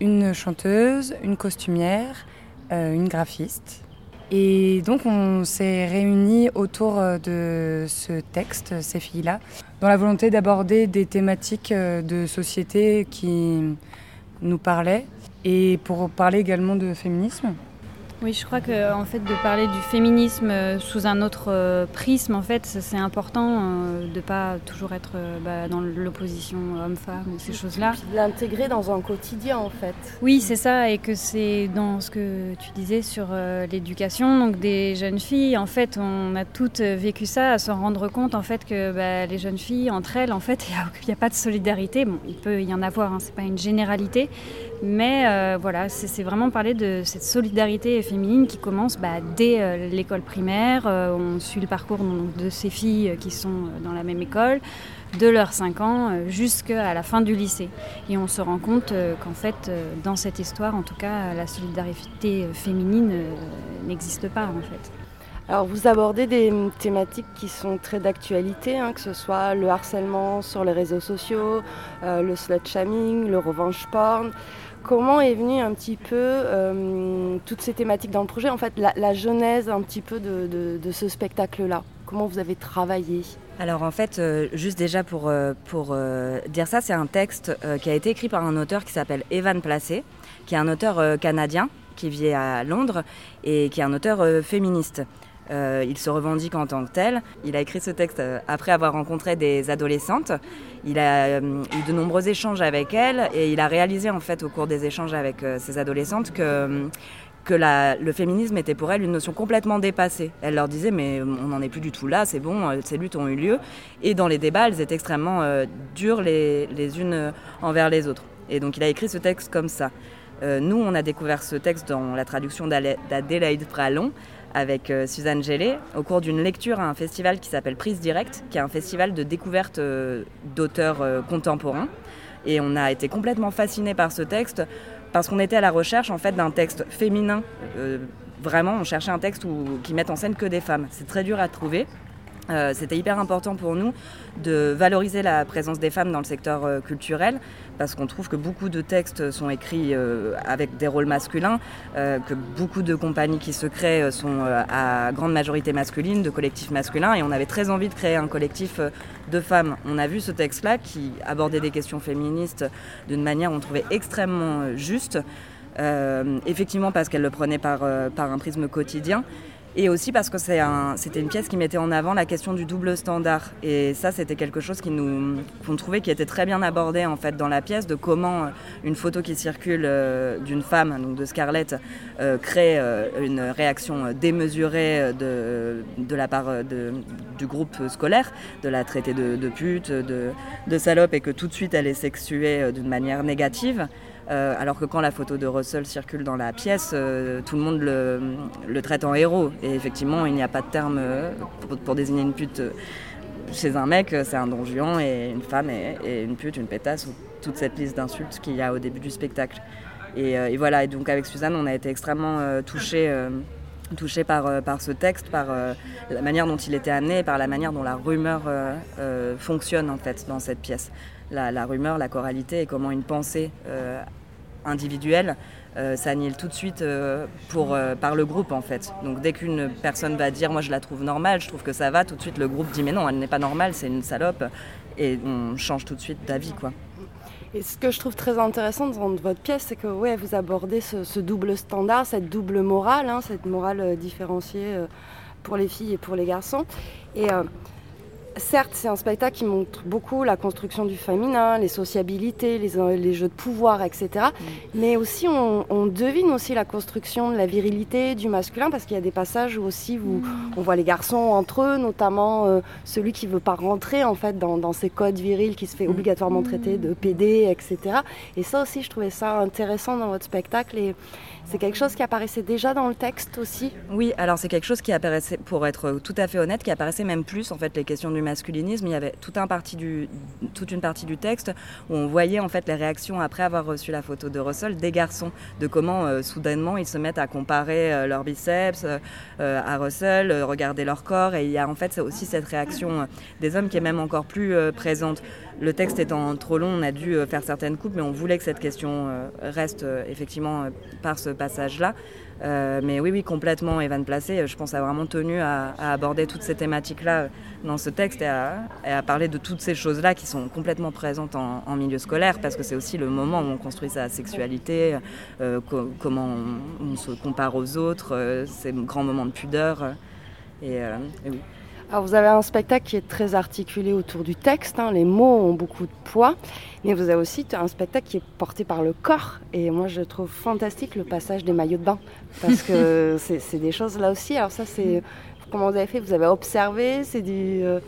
une chanteuse, une costumière, euh, une graphiste. Et donc on s'est réunis autour euh, de ce texte, ces filles-là, dans la volonté d'aborder des thématiques de société qui nous parlaient et pour parler également de féminisme. Oui, je crois que en fait de parler du féminisme euh, sous un autre euh, prisme, en fait, c'est important euh, de pas toujours être bah, dans l'opposition homme-femme ces choses-là. L'intégrer dans un quotidien, en fait. Oui, c'est ça, et que c'est dans ce que tu disais sur l'éducation, donc des jeunes filles. En fait, on a toutes vécu ça, à se rendre compte en fait que bah, les jeunes filles entre elles, en fait, il n'y a, pas de solidarité. Bon, il peut y en avoir, hein, c'est pas une généralité, mais voilà, c'est vraiment parler de cette solidarité féminine qui commence bah, dès euh, l'école primaire. Euh, on suit le parcours de ces filles qui sont euh, dans la même école, de leurs 5 ans jusqu'à la fin du lycée. Et on se rend compte qu'en fait, dans cette histoire, en tout cas, la solidarité féminine n'existe pas en fait. Alors vous abordez des thématiques qui sont très d'actualité, hein, que ce soit le harcèlement sur les réseaux sociaux, le slut shaming, le revenge porn. Comment est venue un petit peu euh, toutes ces thématiques dans le projet En fait, la, genèse un petit peu de, ce spectacle-là? Comment vous avez travaillé? Alors en fait, euh, juste déjà pour, euh, pour dire ça, c'est un texte qui a été écrit par un auteur qui s'appelle Evan Placé, qui est un auteur canadien qui vit à Londres et qui est un auteur féministe. Euh, il se revendique en tant que tel. Il a écrit ce texte euh, après avoir rencontré des adolescentes. Il a euh, eu de nombreux échanges avec elles et il a réalisé en fait au cours des échanges avec ces adolescentes que que le féminisme était pour elles une notion complètement dépassée. Elle leur disait mais on n'en est plus du tout là, c'est bon, ces luttes ont eu lieu. Et dans les débats, elles étaient extrêmement dures les, les, unes envers les autres. Et donc il a écrit ce texte comme ça. nous, on a découvert ce texte dans la traduction d'Adélaïde Pralon, avec euh, Suzanne Gélé au cours d'une lecture à un festival qui s'appelle Prise Directe, qui est un festival de découverte euh, d'auteurs euh, contemporains. Et on a été complètement fascinés par ce texte parce qu'on était à la recherche en fait d'un texte féminin. vraiment, on cherchait un texte qui mette en scène que des femmes. C'est très dur à trouver. Euh, c'était hyper important pour nous de valoriser la présence des femmes dans le secteur euh, culturel parce qu'on trouve que beaucoup de textes sont écrits euh, avec des rôles masculins, que beaucoup de compagnies qui se créent sont à grande majorité masculine, de collectifs masculins, et on avait très envie de créer un collectif de femmes. On a vu ce texte-là qui abordait des questions féministes d'une manière on trouvait extrêmement juste, effectivement parce qu'elle le prenait par, par un prisme quotidien et aussi parce que c'était une pièce qui mettait en avant la question du double standard. Et ça, c'était quelque chose qui nous, qu'on trouvait qui était très bien abordé en fait dans la pièce, de comment une photo qui circule euh, d'une femme, donc de Scarlett, euh, crée euh, une réaction démesurée de, la part du groupe scolaire, de la traiter de, pute, de salope, et que tout de suite elle est sexuée d'une manière négative. Euh, alors que quand la photo de Russell circule dans la pièce, euh, tout le monde le, traite en héros. Et effectivement, il n'y a pas de terme euh, pour, désigner une pute chez un mec, c'est un don juan et une femme et, une pute, une pétasse, ou toute cette liste d'insultes qu'il y a au début du spectacle. Et, voilà, et donc avec Suzanne, on a été extrêmement touchés touché par, par ce texte, par la manière dont il était amené, par la manière dont la rumeur fonctionne en fait dans cette pièce la, rumeur, la choralité et comment une pensée euh, individuelle euh, s'annule tout de suite euh, pour, par le groupe en fait. Donc dès qu'une personne va dire moi je la trouve normale, je trouve que ça va, tout de suite le groupe dit mais non elle n'est pas normale, c'est une salope et on change tout de suite d'avis quoi. Et ce que je trouve très intéressant dans votre pièce, c'est que vous abordez ce, double standard, cette double morale, hein, cette morale différenciée pour les filles et pour les garçons. Et certes, c'est un spectacle qui montre beaucoup la construction du féminin, les sociabilités, les, jeux de pouvoir, etc. Mm. Mais aussi, on, devine aussi la construction de la virilité du masculin, parce qu'il y a des passages où aussi où mm. on voit les garçons entre eux, notamment euh, celui qui veut pas rentrer en fait dans, ces codes virils, qui se fait mm. obligatoirement traiter de PD, etc. Et ça aussi, je trouvais ça intéressant dans votre spectacle. Et, c'est quelque chose qui apparaissait déjà dans le texte aussi Oui, alors c'est quelque chose qui apparaissait, pour être tout à fait honnête, qui apparaissait même plus en fait les questions du masculinisme. Il y avait toute une partie du texte où on voyait en fait les réactions après avoir reçu la photo de Russell des garçons, de comment euh, soudainement ils se mettent à comparer euh, leurs biceps euh, à Russell, regarder leur corps. Et il y a en fait aussi cette réaction des hommes qui est même encore plus présente. Le texte étant trop long, on a dû faire certaines coupes, mais on voulait que cette question reste effectivement par ce passage-là. Euh, mais oui, oui, complètement, Evan Placé, je pense, a vraiment tenu à, aborder toutes ces thématiques-là dans ce texte et à, parler de toutes ces choses-là qui sont complètement présentes en, milieu scolaire, parce que c'est aussi le moment où on construit sa sexualité, euh, comment on, se compare aux autres, euh, ces grands moments de pudeur. et oui. Alors vous avez un spectacle qui est très articulé autour du texte, hein. les mots ont beaucoup de poids, mais vous avez aussi un spectacle qui est porté par le corps. Et moi je trouve fantastique le passage des maillots de bain, parce que c'est des choses là aussi. Alors ça c'est comment vous avez fait? Vous avez observé? C'est du... Euh,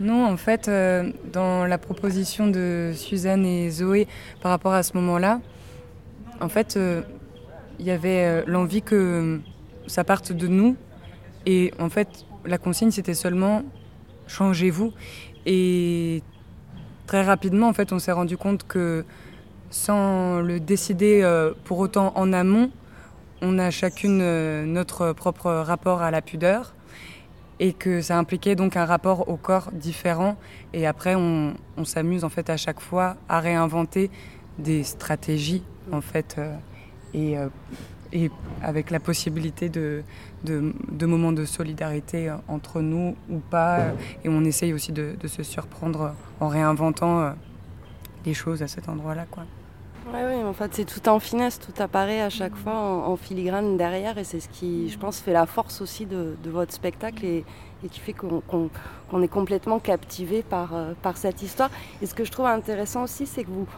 non, en fait, euh, dans la proposition de Suzanne et Zoé par rapport à ce moment-là, en fait, euh, il y avait l'envie que ça parte de nous. Et en fait, la consigne, c'était seulement changez-vous. Et très rapidement, en fait, on s'est rendu compte que sans le décider euh, pour autant en amont, on a chacune euh, notre propre rapport à la pudeur et que ça impliquait donc un rapport au corps différent. Et après, on, s'amuse en fait à chaque fois à réinventer des stratégies en fait euh, et et avec la possibilité de, de, moments de solidarité euh, entre nous ou pas. Euh, et on essaye aussi de, de se surprendre en réinventant les euh, choses à cet endroit-là. Quoi. Oui, oui, en fait, c'est tout en finesse, tout apparaît à chaque fois en, filigrane derrière, et c'est ce qui, je pense, fait la force aussi de, de votre spectacle et, et qui fait qu'on est complètement captivé par, par cette histoire. Et ce que je trouve intéressant aussi, c'est que vous,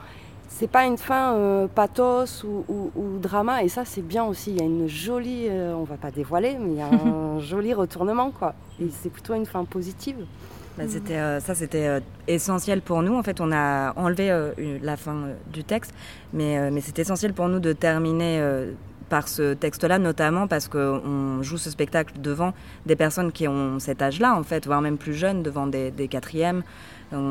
c'est pas une fin euh, pathos ou, drama et ça c'est bien aussi. Il y a une jolie euh, on va pas dévoiler mais il y a un joli retournement quoi. Et c'est plutôt une fin positive. Bah, c'était euh, ça c'était essentiel pour nous. En fait on a enlevé la fin du texte mais mais c'est essentiel pour nous de terminer par ce texte-là, notamment parce qu'on joue ce spectacle devant des personnes qui ont cet âge-là, en fait, voire même plus jeunes, devant des, des quatrièmes,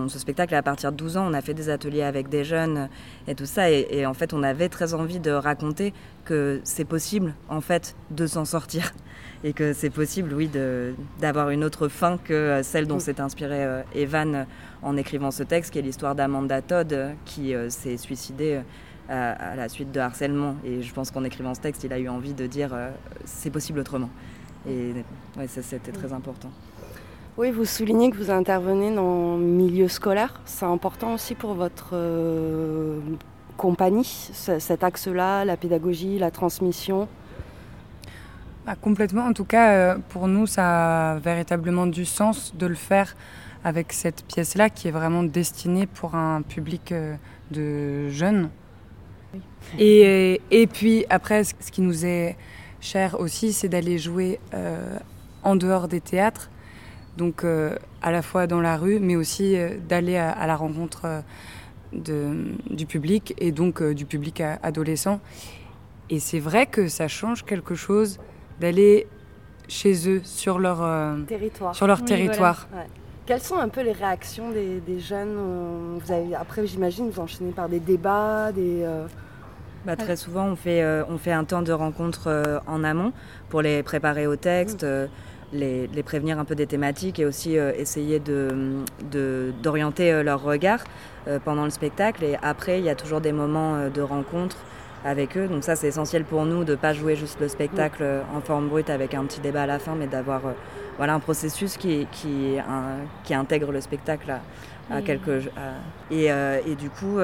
ce spectacle, à partir de 12 ans, on a fait des ateliers avec des jeunes et tout ça. Et, en fait, on avait très envie de raconter que c'est possible, en fait, de s'en sortir. Et que c'est possible, oui, d'avoir une autre fin que celle dont s'est inspiré euh, Evan en écrivant ce texte, qui est l'histoire d'Amanda Todd, qui euh, s'est suicidée à, la suite de harcèlement. Et je pense qu'en écrivant ce texte, il a eu envie de dire euh, c'est possible autrement. Et ouais, ça, c'était très important. Oui, vous soulignez que vous intervenez dans le milieu scolaire. C'est important aussi pour votre euh, compagnie, cet axe-là, la pédagogie, la transmission bah, Complètement. En tout cas, euh, pour nous, ça a véritablement du sens de le faire avec cette pièce-là qui est vraiment destinée pour un public euh, de jeunes. Et, et, puis après, ce qui nous est cher aussi, c'est d'aller jouer en dehors des théâtres donc euh, à la fois dans la rue, mais aussi euh, d'aller à, la rencontre euh, de, du public et donc du public adolescent. Et c'est vrai que ça change quelque chose d'aller chez eux, sur leur territoire. Sur leur territoire. Quelles sont un peu les réactions des, des jeunes vous avez, Après, j'imagine, vous enchaînez par des débats, des... Bah, très souvent, on fait, on fait un temps de rencontre en amont pour les préparer au texte. Mmh les, prévenir un peu des thématiques et aussi euh, essayer d'orienter de, euh, leur regard euh, pendant le spectacle. Et après, il y a toujours des moments de rencontre avec eux. Donc ça, c'est essentiel pour nous de ne pas jouer juste le spectacle en forme brute avec un petit débat à la fin, mais d'avoir voilà, un processus qui, qui, qui intègre le spectacle à, quelques... et, et, du, coup,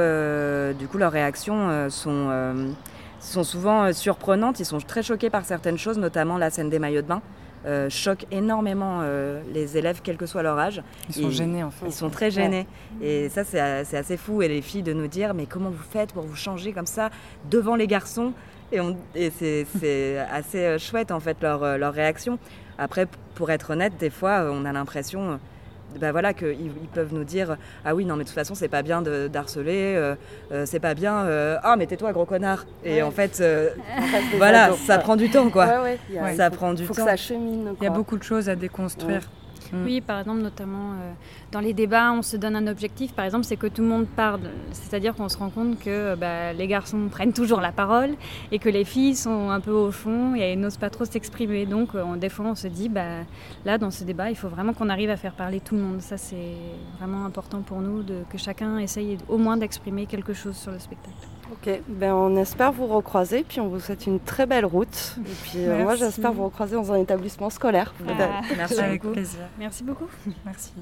du coup, leurs réactions sont, sont souvent surprenantes. Ils sont très choqués par certaines choses, notamment la scène des maillots de bain. Euh, choque énormément euh, les élèves, quel que soit leur âge. Ils sont gênés en fait. Ils sont très gênés. Ouais. Et ça, c'est assez fou. Et les filles de nous dire, mais comment vous faites pour vous changer comme ça devant les garçons? Et, c'est assez euh, chouette en fait leur, leur réaction. Après, pour être honnête, des fois, on a l'impression ben voilà, qu'ils ils peuvent nous dire Ah oui, non, mais de toute façon, c'est pas bien d'harceler, euh, euh, c'est pas bien, euh, ah, mais tais-toi, gros connard. Et Ouais. en fait, voilà, ça prend du temps, quoi. Ouais, ouais, il y a- ça faut- prend du faut que temps. ça chemine. Il y a beaucoup de choses à déconstruire. Mm. Oui, par exemple, notamment euh, dans les débats, on se donne un objectif, par exemple, c'est que tout le monde parle. C'est-à-dire qu'on se rend compte que euh, bah, les garçons prennent toujours la parole et que les filles sont un peu au fond et n'osent pas trop s'exprimer. Donc, euh, on- des fois, on se dit, bah, là, dans ce débat, il faut vraiment qu'on arrive à faire parler tout le monde. Ça, c'est vraiment important pour nous, que chacun essaye au moins d'exprimer quelque chose sur le spectacle. Ok, ben on espère vous recroiser, puis on vous souhaite une très belle route. Et puis euh, moi j'espère vous recroiser dans un établissement scolaire. Ah, Merci Avec beaucoup. plaisir. Merci beaucoup. Merci.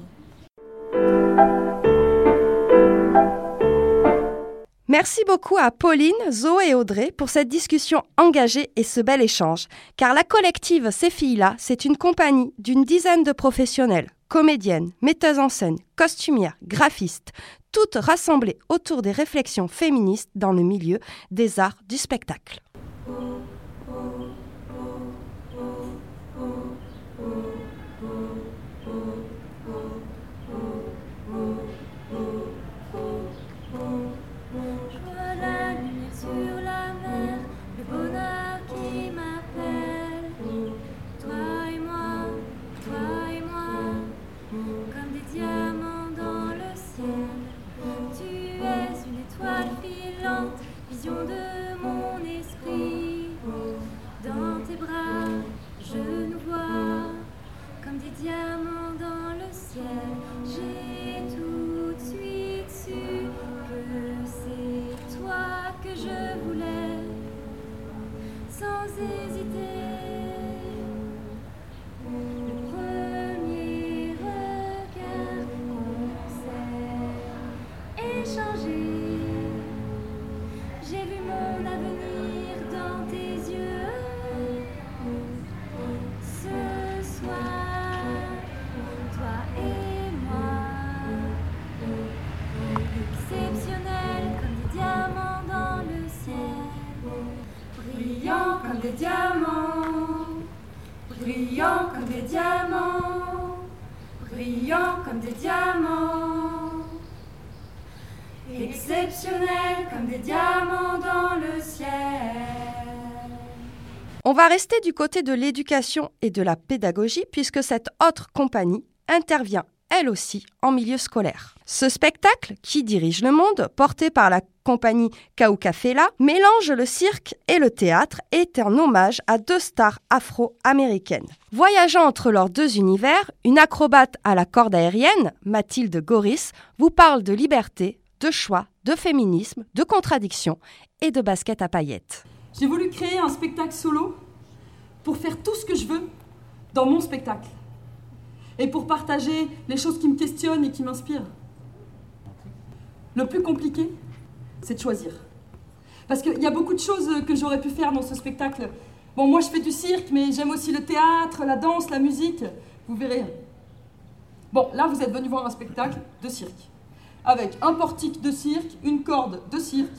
Merci beaucoup à Pauline, Zoé et Audrey pour cette discussion engagée et ce bel échange. Car la collective Ces filles-là, c'est une compagnie d'une dizaine de professionnels, comédiennes, metteuses en scène, costumières, graphistes, toutes rassemblées autour des réflexions féministes dans le milieu des arts du spectacle. Rester du côté de l'éducation et de la pédagogie puisque cette autre compagnie intervient elle aussi en milieu scolaire. Ce spectacle, qui dirige le monde, porté par la compagnie Kaucafela, mélange le cirque et le théâtre et est un hommage à deux stars afro-américaines. Voyageant entre leurs deux univers, une acrobate à la corde aérienne, Mathilde Goris, vous parle de liberté, de choix, de féminisme, de contradiction et de basket à paillettes. J'ai voulu créer un spectacle solo pour faire tout ce que je veux dans mon spectacle. Et pour partager les choses qui me questionnent et qui m'inspirent. Le plus compliqué, c'est de choisir. Parce qu'il y a beaucoup de choses que j'aurais pu faire dans ce spectacle. Bon, moi je fais du cirque, mais j'aime aussi le théâtre, la danse, la musique. Vous verrez. Bon, là vous êtes venu voir un spectacle de cirque. Avec un portique de cirque, une corde de cirque,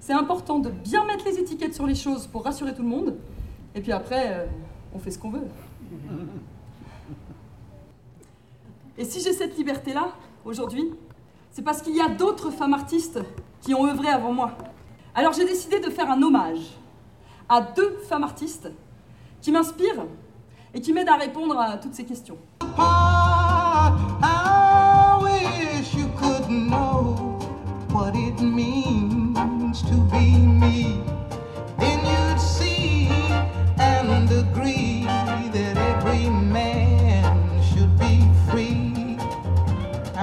c'est important de bien mettre les étiquettes sur les choses pour rassurer tout le monde. Et puis après, euh, on fait ce qu'on veut. Et si j'ai cette liberté-là, aujourd'hui, c'est parce qu'il y a d'autres femmes artistes qui ont œuvré avant moi. Alors j'ai décidé de faire un hommage à deux femmes artistes qui m'inspirent et qui m'aident à répondre à toutes ces questions. I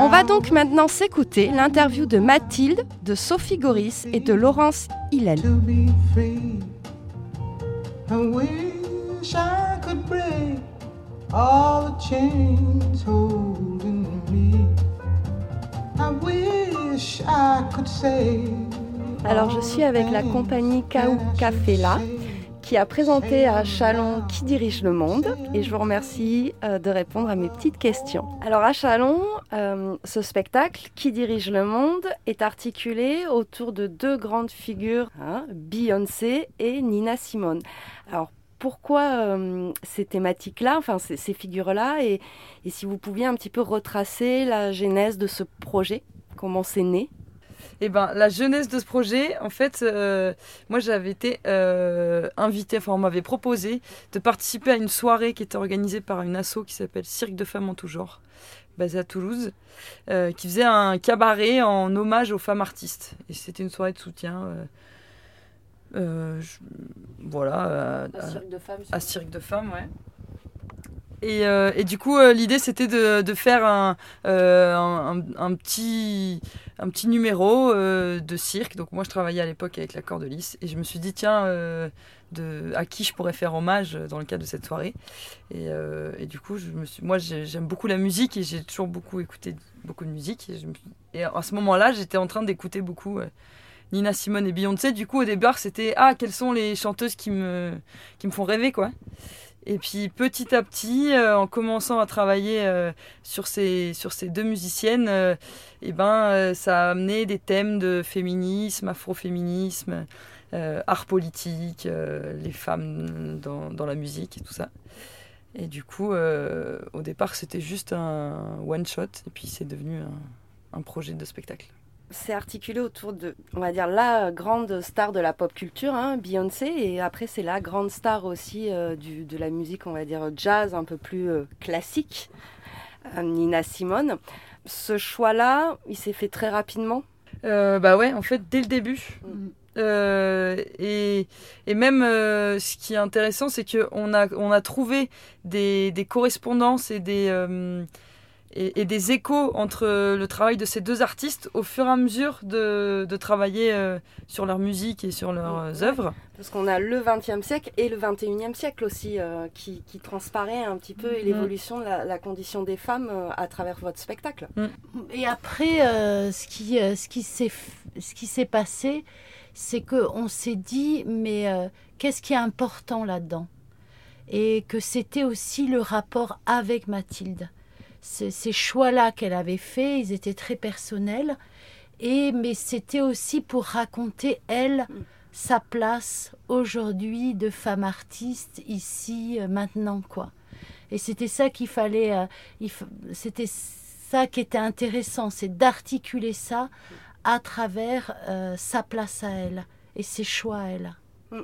On va donc maintenant s'écouter l'interview de Mathilde, de Sophie Goris et de Laurence Hillel. Alors je suis avec la compagnie Kaou Café qui a présenté à Chalon Qui dirige le monde et je vous remercie euh, de répondre à mes petites questions. Alors à Chalon, euh, ce spectacle Qui dirige le monde est articulé autour de deux grandes figures, hein, Beyoncé et Nina Simone. Alors pourquoi euh, ces thématiques-là, enfin ces, ces figures-là et, et si vous pouviez un petit peu retracer la genèse de ce projet, comment c'est né? Eh ben, la jeunesse de ce projet, en fait, euh, moi j'avais été euh, invitée, enfin on m'avait proposé de participer à une soirée qui était organisée par une asso qui s'appelle Cirque de femmes en tout genre, basée à Toulouse, euh, qui faisait un cabaret en hommage aux femmes artistes. Et c'était une soirée de soutien. je- voilà, à, À Cirque de Femmes, à Cirque de femmes, ouais. Et, euh, et du coup, euh, l'idée c'était de, faire un, euh, un, un- petit, un petit numéro de cirque. Donc, moi je travaillais à l'époque avec la Cordelis et je me suis dit, tiens, à qui je pourrais faire hommage dans le cadre de cette soirée. Et, du coup, je me suis, moi j'ai- j'aime beaucoup la musique et j'ai toujours beaucoup écouté beaucoup de musique. Et, je à ce moment-là, j'étais en train d'écouter beaucoup. Nina Simone et Beyoncé. Du coup, au départ, c'était ah, quelles sont les chanteuses qui me, qui me font rêver, quoi. Et puis petit à petit, euh, en commençant à travailler euh, sur, ces, sur ces deux musiciennes, euh, eh ben, euh, ça a amené des thèmes de féminisme, afroféminisme, art politique, les femmes dans, dans la musique et tout ça. Et du coup, au départ, c'était juste un one-shot, et puis c'est devenu un projet de spectacle. C'est articulé autour de, on va dire, la grande star de la pop culture, hein, Beyoncé, et après c'est la grande star aussi euh, du, de la musique, on va dire, jazz un peu plus euh, classique, euh, Nina Simone. Ce choix-là, il s'est fait très rapidement? Euh, bah ouais, en fait, dès le début. Euh, et, et même euh, ce qui est intéressant, c'est qu'on a, on a trouvé des, des correspondances et des, euh, et, et des échos entre le travail de ces deux artistes au fur et à mesure de, de travailler euh, sur leur musique et sur leurs œuvres. Parce qu'on a le XXe siècle et le XXIe siècle aussi euh, qui, qui transparaît un petit peu et l'évolution de la, la condition des femmes euh, à travers votre spectacle. Et après, euh, ce qui, euh, ce qui s'est f- ce qui s'est passé, c'est qu'on s'est dit, mais euh, qu'est-ce qui est important là-dedans? Et que c'était aussi le rapport avec Mathilde. Ce- ces choix-là qu'elle avait faits, ils étaient très personnels. Et, mais c'était aussi pour raconter, elle, sa place aujourd'hui de femme artiste, ici, euh, maintenant, quoi. Et c'était ça qu'il fallait. euh, c'était ça qui était intéressant, c'est d'articuler ça à travers euh, sa place à elle et ses choix à elle. Mm.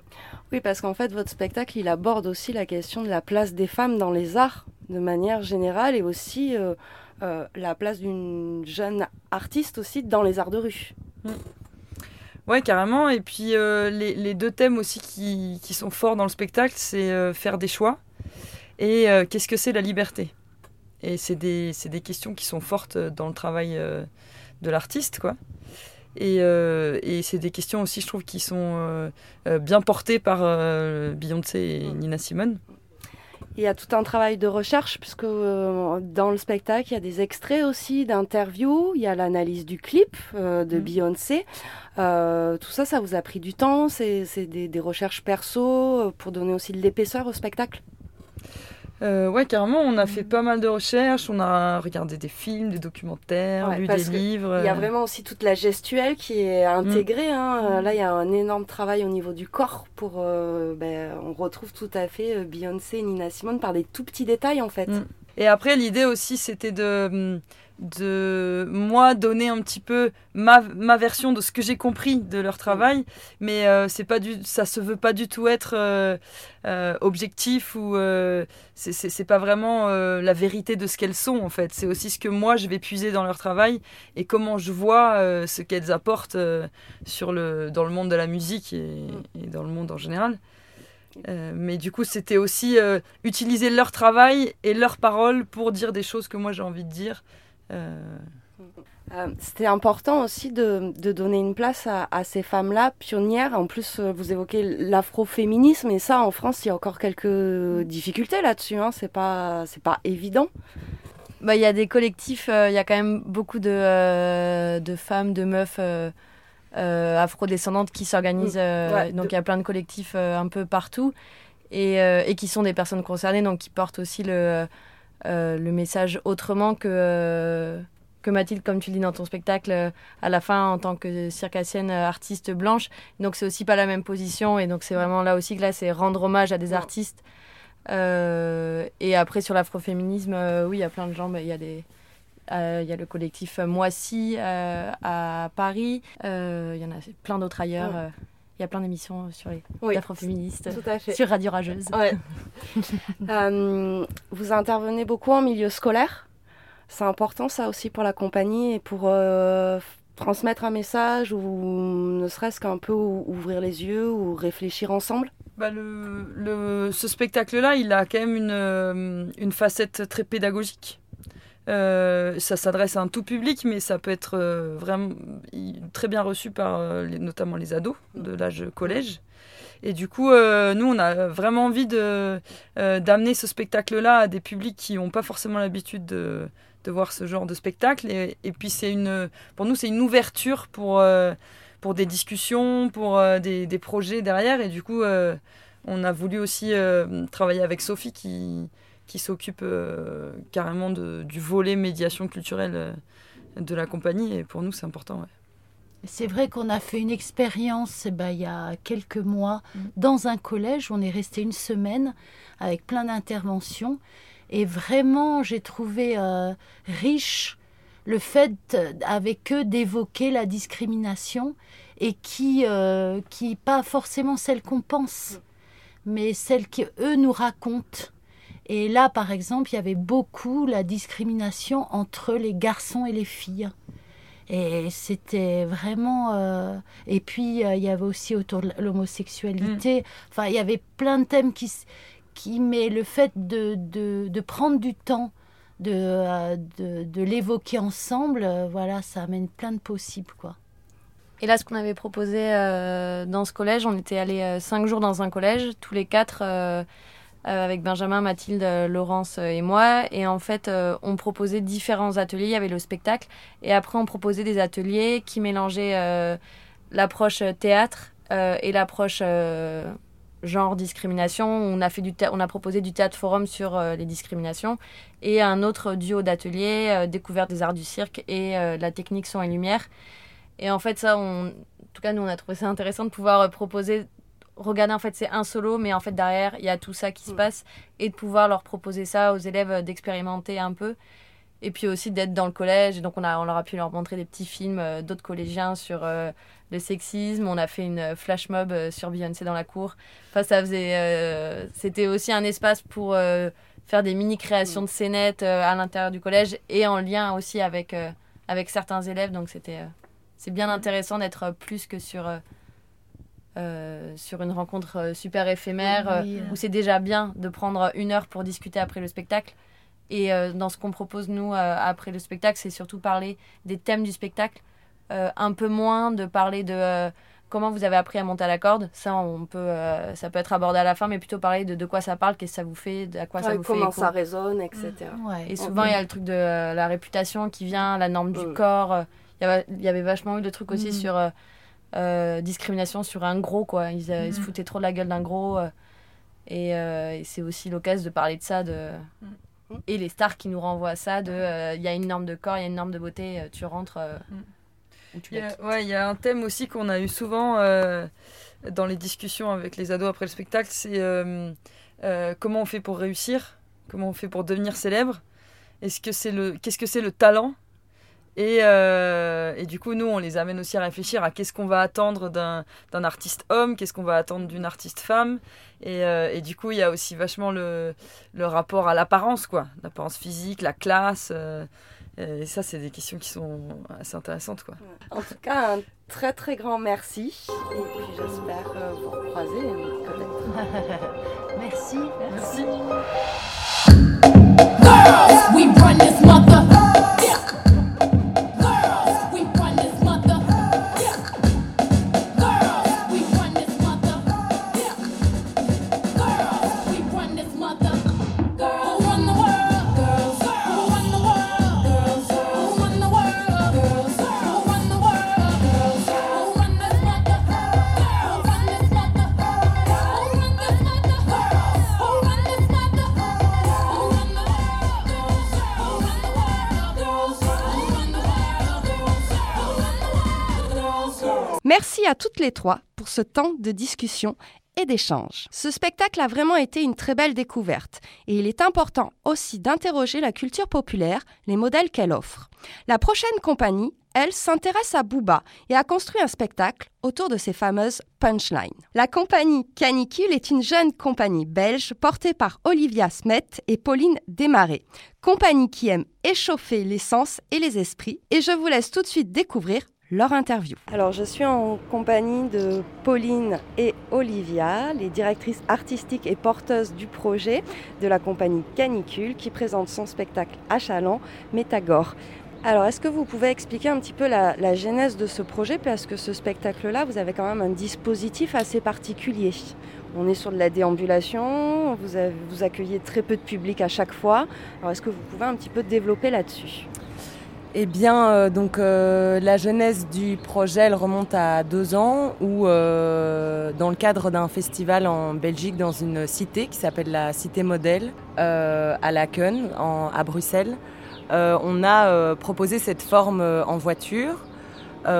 Oui, parce qu'en fait, votre spectacle, il aborde aussi la question de la place des femmes dans les arts de manière générale et aussi euh, euh, la place d'une jeune artiste aussi dans les arts de rue. Ouais, carrément. Et puis euh, les, les deux thèmes aussi qui, qui sont forts dans le spectacle, c'est faire des choix et qu'est-ce que c'est la liberté. Et c'est des, questions qui sont fortes dans le travail de l'artiste, quoi. Et, euh, et c'est des questions aussi, je trouve, qui sont euh, bien portées par euh, Beyoncé et Nina Simone. Il y a tout un travail de recherche, puisque euh, dans le spectacle, il y a des extraits aussi d'interviews, il y a l'analyse du clip euh, de Beyoncé. Euh, tout ça, ça vous a pris du temps, c'est des, des recherches perso pour donner aussi de l'épaisseur au spectacle? Euh, ouais, carrément, on a fait pas mal de recherches, on a regardé des films, des documentaires, Ouais, lu des livres. Il y a euh. vraiment aussi toute la gestuelle qui est intégrée. hein. Euh, Là, il y a un énorme travail au niveau du corps pour. euh, ben, on retrouve tout à fait Beyoncé et Nina Simone par des tout petits détails en fait. Mm. Et après, l'idée aussi, c'était de, de moi donner un petit peu ma, ma version de ce que j'ai compris de leur travail, mais euh, c'est pas du, ça se veut pas du tout être euh, euh, objectif ou c'est- pas vraiment la vérité de ce qu'elles sont en fait. C'est aussi ce que moi je vais puiser dans leur travail et comment je vois ce qu'elles apportent sur le, dans le monde de la musique et, et dans le monde en général. Euh, mais du coup, c'était aussi euh, utiliser leur travail et leurs paroles pour dire des choses que moi j'ai envie de dire. Euh, Euh, C'était important aussi de, de donner une place à, à ces femmes-là, pionnières. En plus, vous évoquez l'afroféminisme, et ça, en France, il y a encore quelques difficultés là-dessus. Hein. C'est pas, c'est pas évident. Bah, il y a des collectifs, euh, il y a quand même beaucoup de, euh, de femmes, de meufs afrodescendantes qui s'organisent. euh, Ouais, donc il y a plein de collectifs euh, un peu partout et, euh, et qui sont des personnes concernées, donc qui portent aussi le, euh, le message autrement que, euh, que Mathilde, comme tu le dis dans ton spectacle, euh, à la fin en tant que circassienne euh, artiste blanche. Donc c'est aussi pas la même position et donc c'est vraiment là aussi que là c'est rendre hommage à des artistes. Euh, et après sur l'afroféminisme, euh, oui, il y a plein de gens, bah, il y a des... euh, Il y a le collectif Moissy euh, à Paris. Euh, Il y en a plein d'autres ailleurs. Ouais. euh, Il y a plein d'émissions sur les Oui, afroféministes tout à fait. sur Radio Rageuse. Ouais. Euh, vous intervenez beaucoup en milieu scolaire. C'est important ça aussi pour la compagnie et pour euh, transmettre un message ou ne serait-ce qu'un peu ou- ouvrir les yeux ou réfléchir ensemble? Bah, le, le- ce spectacle-là, il a quand même une, une facette très pédagogique. Euh, ça s'adresse à un tout public, mais ça peut être euh, vraiment très bien reçu par euh, notamment les ados de l'âge collège. Et du coup, nous, on a vraiment envie de, d'amener ce spectacle-là à des publics qui n'ont pas forcément l'habitude de, de voir ce genre de spectacle. Et, puis, c'est une, pour nous, c'est une ouverture pour, pour des discussions, pour des, projets derrière. Et du coup, on a voulu aussi travailler avec Sophie qui, qui s'occupe euh, carrément de, du volet médiation culturelle euh, de la compagnie. Et pour nous, c'est important. ouais. C'est vrai qu'on a fait une expérience eh ben, il y a quelques mois Mm. dans un collège. On est resté une semaine avec plein d'interventions. Et vraiment, j'ai trouvé euh, riche le fait avec eux d'évoquer la discrimination et qui, euh, qui pas forcément celle qu'on pense, mais celle qu'eux nous racontent. Et là, par exemple, il y avait beaucoup la discrimination entre les garçons et les filles. Et c'était vraiment. euh, Et puis, euh, il y avait aussi autour de l'homosexualité. Enfin, il y avait plein de thèmes qui. mais le fait de, de, de prendre du temps, de, euh, de, de l'évoquer ensemble, voilà, ça amène plein de possibles, quoi. Et là, ce qu'on avait proposé dans ce collège, on était allés cinq jours dans un collège, tous les quatre, euh, avec Benjamin, Mathilde, euh, Laurence euh, et moi. Et en fait, on proposait différents ateliers. Il y avait le spectacle. Et après, on proposait des ateliers qui mélangeaient l'approche théâtre et l'approche genre discrimination. On a, fait du on a proposé du théâtre forum sur les discriminations et un autre duo d'ateliers, découverte des arts du cirque et la technique son et lumière. Et en fait, ça, en tout cas, nous, on a trouvé ça intéressant de pouvoir proposer, regarder, en fait, c'est un solo, mais en fait, derrière, il y a tout ça qui se passe, et de pouvoir leur proposer ça aux élèves, euh, d'expérimenter un peu, et puis aussi d'être dans le collège. Donc, on, a, on leur a pu leur montrer des petits films euh, d'autres collégiens sur euh, le sexisme. On a fait une flash mob euh, sur Beyoncé dans la cour. Enfin, ça faisait... C'était aussi un espace pour faire des mini-créations de scénettes à l'intérieur du collège, et en lien aussi avec, avec certains élèves, donc c'était... c'est bien intéressant d'être plus que sur, euh, sur une rencontre euh, super éphémère euh, Oui. où c'est déjà bien de prendre une heure pour discuter après le spectacle. Et euh, dans ce qu'on propose, nous, euh, après le spectacle, c'est surtout parler des thèmes du spectacle, euh, un peu moins de parler de euh, comment vous avez appris à monter à la corde. Ça, on peut, euh, ça peut être abordé à la fin, mais plutôt parler de, de quoi ça parle, qu'est-ce que ça vous fait, de- à quoi ça vous comment fait ça écho. résonne, etc. Et souvent, Ok. il y a le truc de euh, la réputation qui vient, la norme du corps. euh, Il y avait- il y avait vachement eu de trucs aussi Mm. sur euh, discrimination sur un gros, quoi. Ils, euh, ils se Mm. foutaient trop de la gueule d'un gros. euh, et et c'est aussi l'occasion de parler de ça. De... Et les stars qui nous renvoient à ça, de euh, il y a une norme de corps, il y a une norme de beauté, tu rentres. ou tu Il y a- ouais, il y a un thème aussi qu'on a eu souvent euh, dans les discussions avec les ados après le spectacle, c'est euh, euh, comment on fait pour réussir, comment on fait pour devenir célèbre, est-ce que c'est le, qu'est-ce que c'est le talent et, euh, et du coup, nous, on les amène aussi à réfléchir à qu'est-ce qu'on va attendre d'un, d'un artiste homme, qu'est-ce qu'on va attendre d'une artiste femme. Et, euh, et du coup, il y a aussi vachement le, le rapport à l'apparence, quoi. L'apparence physique, la classe. euh, et ça, c'est des questions qui sont assez intéressantes, quoi. En tout cas, un très très grand merci. Et puis j'espère vous recroiser euh, peut-être. merci. Merci. Girls, À toutes les trois pour ce temps de discussion et d'échange. Ce spectacle a vraiment été une très belle découverte et il est important aussi d'interroger la culture populaire, les modèles qu'elle offre. La prochaine compagnie, elle, s'intéresse à Booba et a construit un spectacle autour de ses fameuses punchlines. La compagnie Canicule est une jeune compagnie belge portée par Olivia Smet et Pauline Desmarais. Compagnie qui aime échauffer les sens et les esprits et je vous laisse tout de suite découvrir Alors je suis en compagnie de Pauline et Olivia, les directrices artistiques et porteuses du projet de la compagnie Canicule qui présente son spectacle à Chaland, Métagore. Alors est-ce que vous pouvez expliquer un petit peu la, genèse de ce projet? Parce que ce spectacle-là, vous avez quand même un dispositif assez particulier. On est sur de la déambulation, vous accueillez très peu de public à chaque fois. Alors est-ce que vous pouvez un petit peu développer là-dessus? Eh bien, euh, donc euh, la genèse du projet, remonte à deux ans, où euh, dans le cadre d'un festival en Belgique, dans une cité qui s'appelle la Cité Modèle, à Laken, en- à Bruxelles, on a proposé cette forme en voiture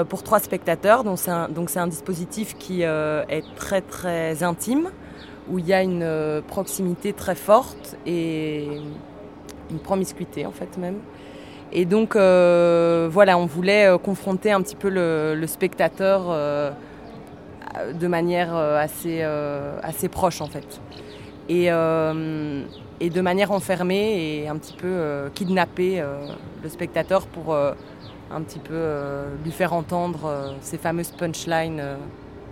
pour trois spectateurs. Donc c'est un, dispositif qui est très très intime, où il y a une proximité très forte et une promiscuité en fait même. Et donc euh, voilà, on voulait euh, confronter un petit peu le, spectateur euh, de manière assez, assez proche en fait. Et, de manière enfermée et un petit peu kidnapper le spectateur pour un petit peu lui faire entendre ces fameuses punchlines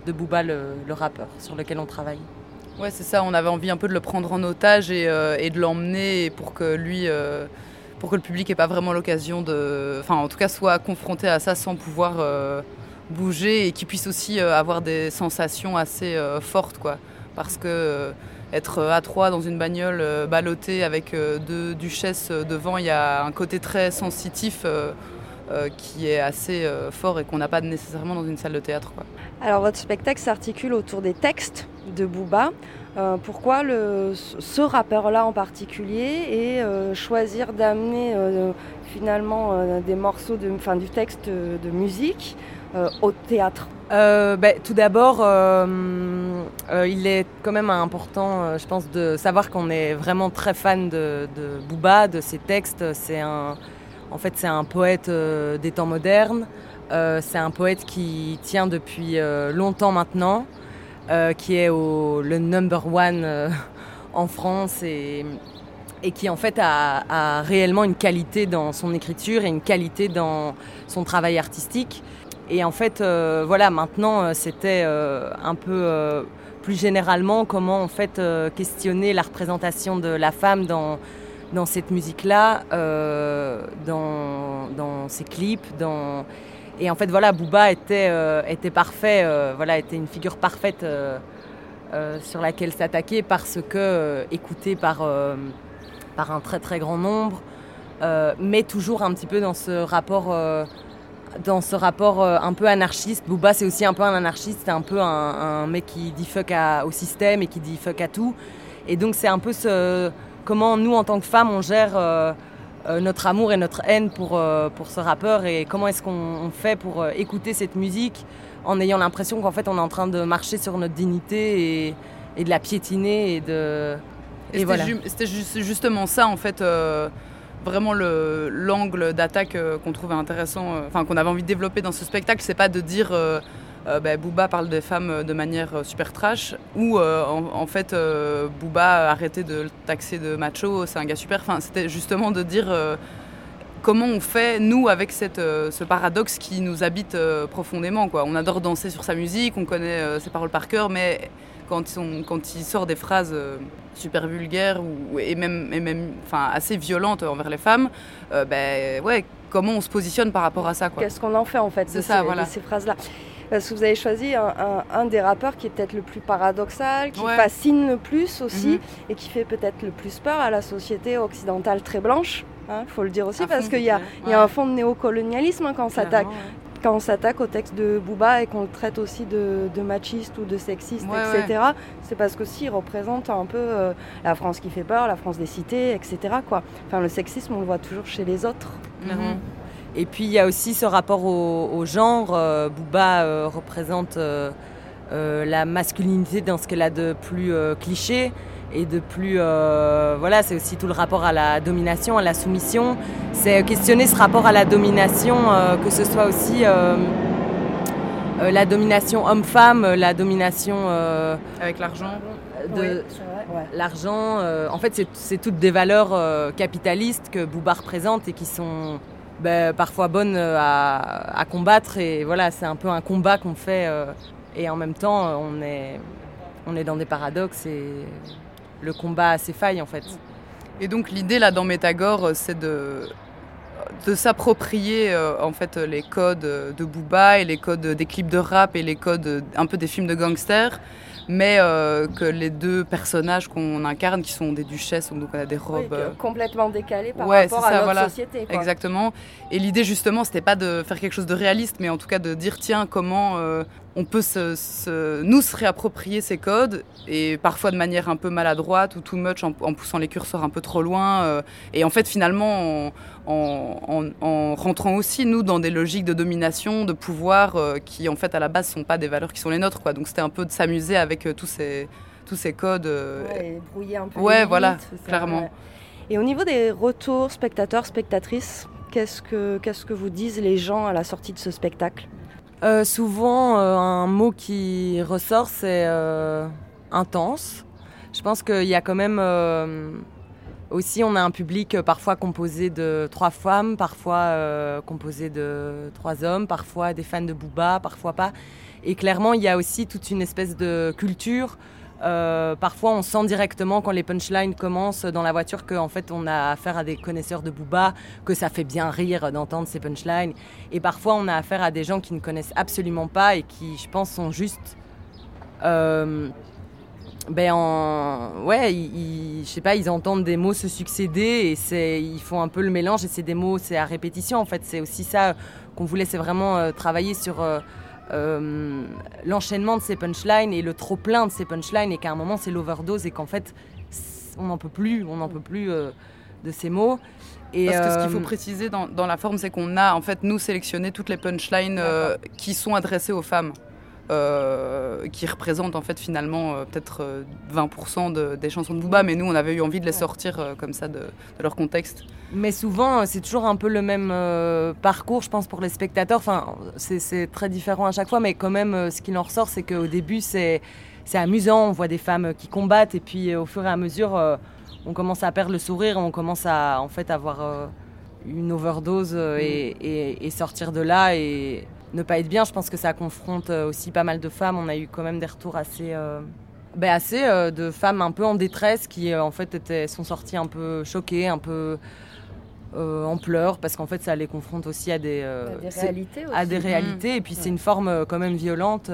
de Booba le, rappeur sur lequel on travaille. Ouais, c'est ça. On avait envie un peu de le prendre en otage et, de l'emmener pour que lui, pour que le public ait pas vraiment l'occasion de, enfin, en tout cas, soit confronté à ça sans pouvoir euh, bouger et qu'il puisse aussi euh, avoir des sensations assez euh, fortes, quoi. Parce que être à trois dans une bagnole ballottée avec deux duchesses devant, il y a un côté très sensitif. qui est assez fort et qu'on n'a pas nécessairement dans une salle de théâtre. Alors votre spectacle s'articule autour des textes de Booba. Euh, pourquoi ce rappeur-là en particulier et euh, choisir d'amener euh, finalement des morceaux de, enfin, du texte de musique au théâtre? Ben, tout d'abord, il est quand même important, je pense, de savoir qu'on est vraiment très fan de, de Booba, de ses textes. C'est en fait, c'est un poète des temps modernes. C'est un poète qui tient depuis longtemps maintenant, euh, qui est le number one euh, en France et, qui en fait a, réellement une qualité dans son écriture et une qualité dans son travail artistique. Et en fait, euh, voilà, maintenant, c'était un peu plus généralement comment en fait questionner la représentation de la femme dans dans cette musique-là, dans dans ses clips, dans et en fait voilà, Booba était euh, parfait, euh, voilà, était une figure parfaite euh, sur laquelle s'attaquer parce que écouté par un très très grand nombre, mais toujours un petit peu dans ce rapport un peu anarchiste. Booba, c'est aussi un peu un anarchiste, c'est un peu un, mec qui dit fuck au système et qui dit fuck à tout. Et donc, c'est un peu ce, comment nous, en tant que femmes, on gère euh, notre amour et notre haine pour, euh, pour ce rappeur et comment est-ce qu'on on fait pour euh, écouter cette musique en ayant l'impression qu'en fait, on est en train de marcher sur notre dignité et, et de la piétiner et de. Et, c'était voilà. ju- c'était ju- justement ça, en fait, vraiment le- l'angle d'attaque qu'on trouvait intéressant, enfin qu'on avait envie de développer dans ce spectacle, c'est pas de dire euh, bah, Booba parle des femmes euh, de manière euh, super trash, ou euh, en, en fait euh, Booba arrêtez de le taxer de macho, c'est un gars super. Enfin, c'était justement de dire comment on fait, nous, avec cette, ce paradoxe qui nous habite profondément. Quoi. On adore danser sur sa musique, on connaît ses paroles par cœur, mais quand, on- quand il sort des phrases super vulgaires ou, et même, et même enfin, assez violentes envers les femmes, ben, ouais, comment on se positionne par rapport à ça. Qu'est-ce qu'on en fait en fait de ces, ça, voilà. de ces phrases-là? Parce que vous avez choisi un, un- un des rappeurs qui est peut-être le plus paradoxal, qui Ouais. fascine le plus aussi, Mhm. et qui fait peut-être le plus peur à la société occidentale très blanche. Il faut le dire aussi, À parce qu'il y a, ouais. il y a un fond de néocolonialisme hein, quand on s'attaque. Quand on s'attaque au texte de Booba et qu'on le traite aussi de, de machiste ou de sexiste, Ouais, etc., c'est parce qu'aussi il représente un peu euh, la France qui fait peur, la France des cités, etc. Quoi. Enfin, le sexisme, on le voit toujours chez les autres. Et puis il y a aussi ce rapport au, au genre. Euh, Booba euh, représente euh, euh, la masculinité dans ce qu'elle a de plus euh, cliché et de plus euh, voilà c'est aussi tout le rapport à la domination à la soumission. C'est questionner ce rapport à la domination euh, que ce soit aussi euh, euh, la domination homme-femme la domination euh, avec l'argent. de ouais, l'argent euh, en fait c'est- toutes des valeurs euh, capitalistes que Booba représente et qui sont ben, parfois bonnes euh, à, combattre et voilà c'est un peu un combat qu'on fait euh, et en même temps on est on est dans des paradoxes et le combat a ses failles en fait. Et donc l'idée là dans Métagore, euh, c'est de de s'approprier en fait les codes de Booba et les codes des clips de rap et les codes un peu des films de gangsters, mais euh, que les deux personnages qu'on incarne, qui sont des duchesses, donc on a des robes. Oui, complètement décalé par ouais, rapport à notre voilà. société. quoi. Exactement. Et l'idée justement, c'était pas de faire quelque chose de réaliste, mais en tout cas de dire tiens comment euh, on peut se, se- nous se réapproprier ces codes et parfois de manière un peu maladroite ou too much en, en poussant les curseurs un peu trop loin. euh, et en fait finalement en, en- en- en rentrant aussi nous dans des logiques de domination, de pouvoir euh, qui en fait à la base sont pas des valeurs qui sont les nôtres quoi. Donc c'était un peu de s'amuser avec euh, tous ces tous ces codes. Ouais, et brouiller un peu Ouais, voilà, clairement. Et au niveau des retours spectateurs, spectatrices, qu'est-ce que, qu'est-ce que vous disent les gens à la sortie de ce spectacle? Euh, souvent, euh, un mot qui ressort, c'est euh, intense. Je pense qu'il y a quand même aussi, on a un public parfois composé de trois femmes, parfois composé de trois hommes, parfois des fans de Booba, parfois pas. Et clairement, il y a aussi toute une espèce de culture. Euh, parfois, on sent directement quand les punchlines commencent dans la voiture qu'en fait, on a affaire à des connaisseurs de Booba, que ça fait bien rire d'entendre ces punchlines. Et parfois, on a affaire à des gens qui ne connaissent absolument pas et qui, je pense, sont juste. euh, ben en ouais je sais pas ils entendent des mots se succéder et c'est ils font un peu le mélange et c'est des mots c'est à répétition en fait c'est aussi ça qu'on voulait c'est vraiment euh, travailler sur euh, euh, l'enchaînement de ces punchlines et le trop plein de ces punchlines et qu'à un moment c'est l'overdose et qu'en fait on n'en peut plus on n'en peut plus euh, de ces mots. Et Parce que ce qu'il euh, faut préciser dans, dans la forme, c'est qu'on a en fait nous sélectionné toutes les punchlines euh, qui sont adressées aux femmes, euh, qui représentent en fait finalement euh, peut-être euh, 20% de- des chansons de Booba, mais nous on avait eu envie de les sortir euh, comme ça de, de leur contexte. Mais souvent, euh, c'est toujours un peu le même euh, parcours, je pense, pour les spectateurs. Enfin, c'est- très différent à chaque fois, mais quand même, euh, ce qu'il en ressort, c'est qu'au début, c'est amusant. On voit des femmes qui combattent, et puis euh, au fur et à mesure, euh, on commence à perdre le sourire, on commence à en fait avoir euh, une overdose euh, et, et- et sortir de là et ne pas être bien. Je pense que ça confronte euh, aussi pas mal de femmes. On a eu quand même des retours assez. euh, ben, assez euh, de femmes un peu en détresse qui en fait étaient, sont sorties un peu choquées, un peu euh, en pleurs parce qu'en fait ça les confronte aussi à des, À des réalités à aussi. des réalités et puis c'est une forme quand même violente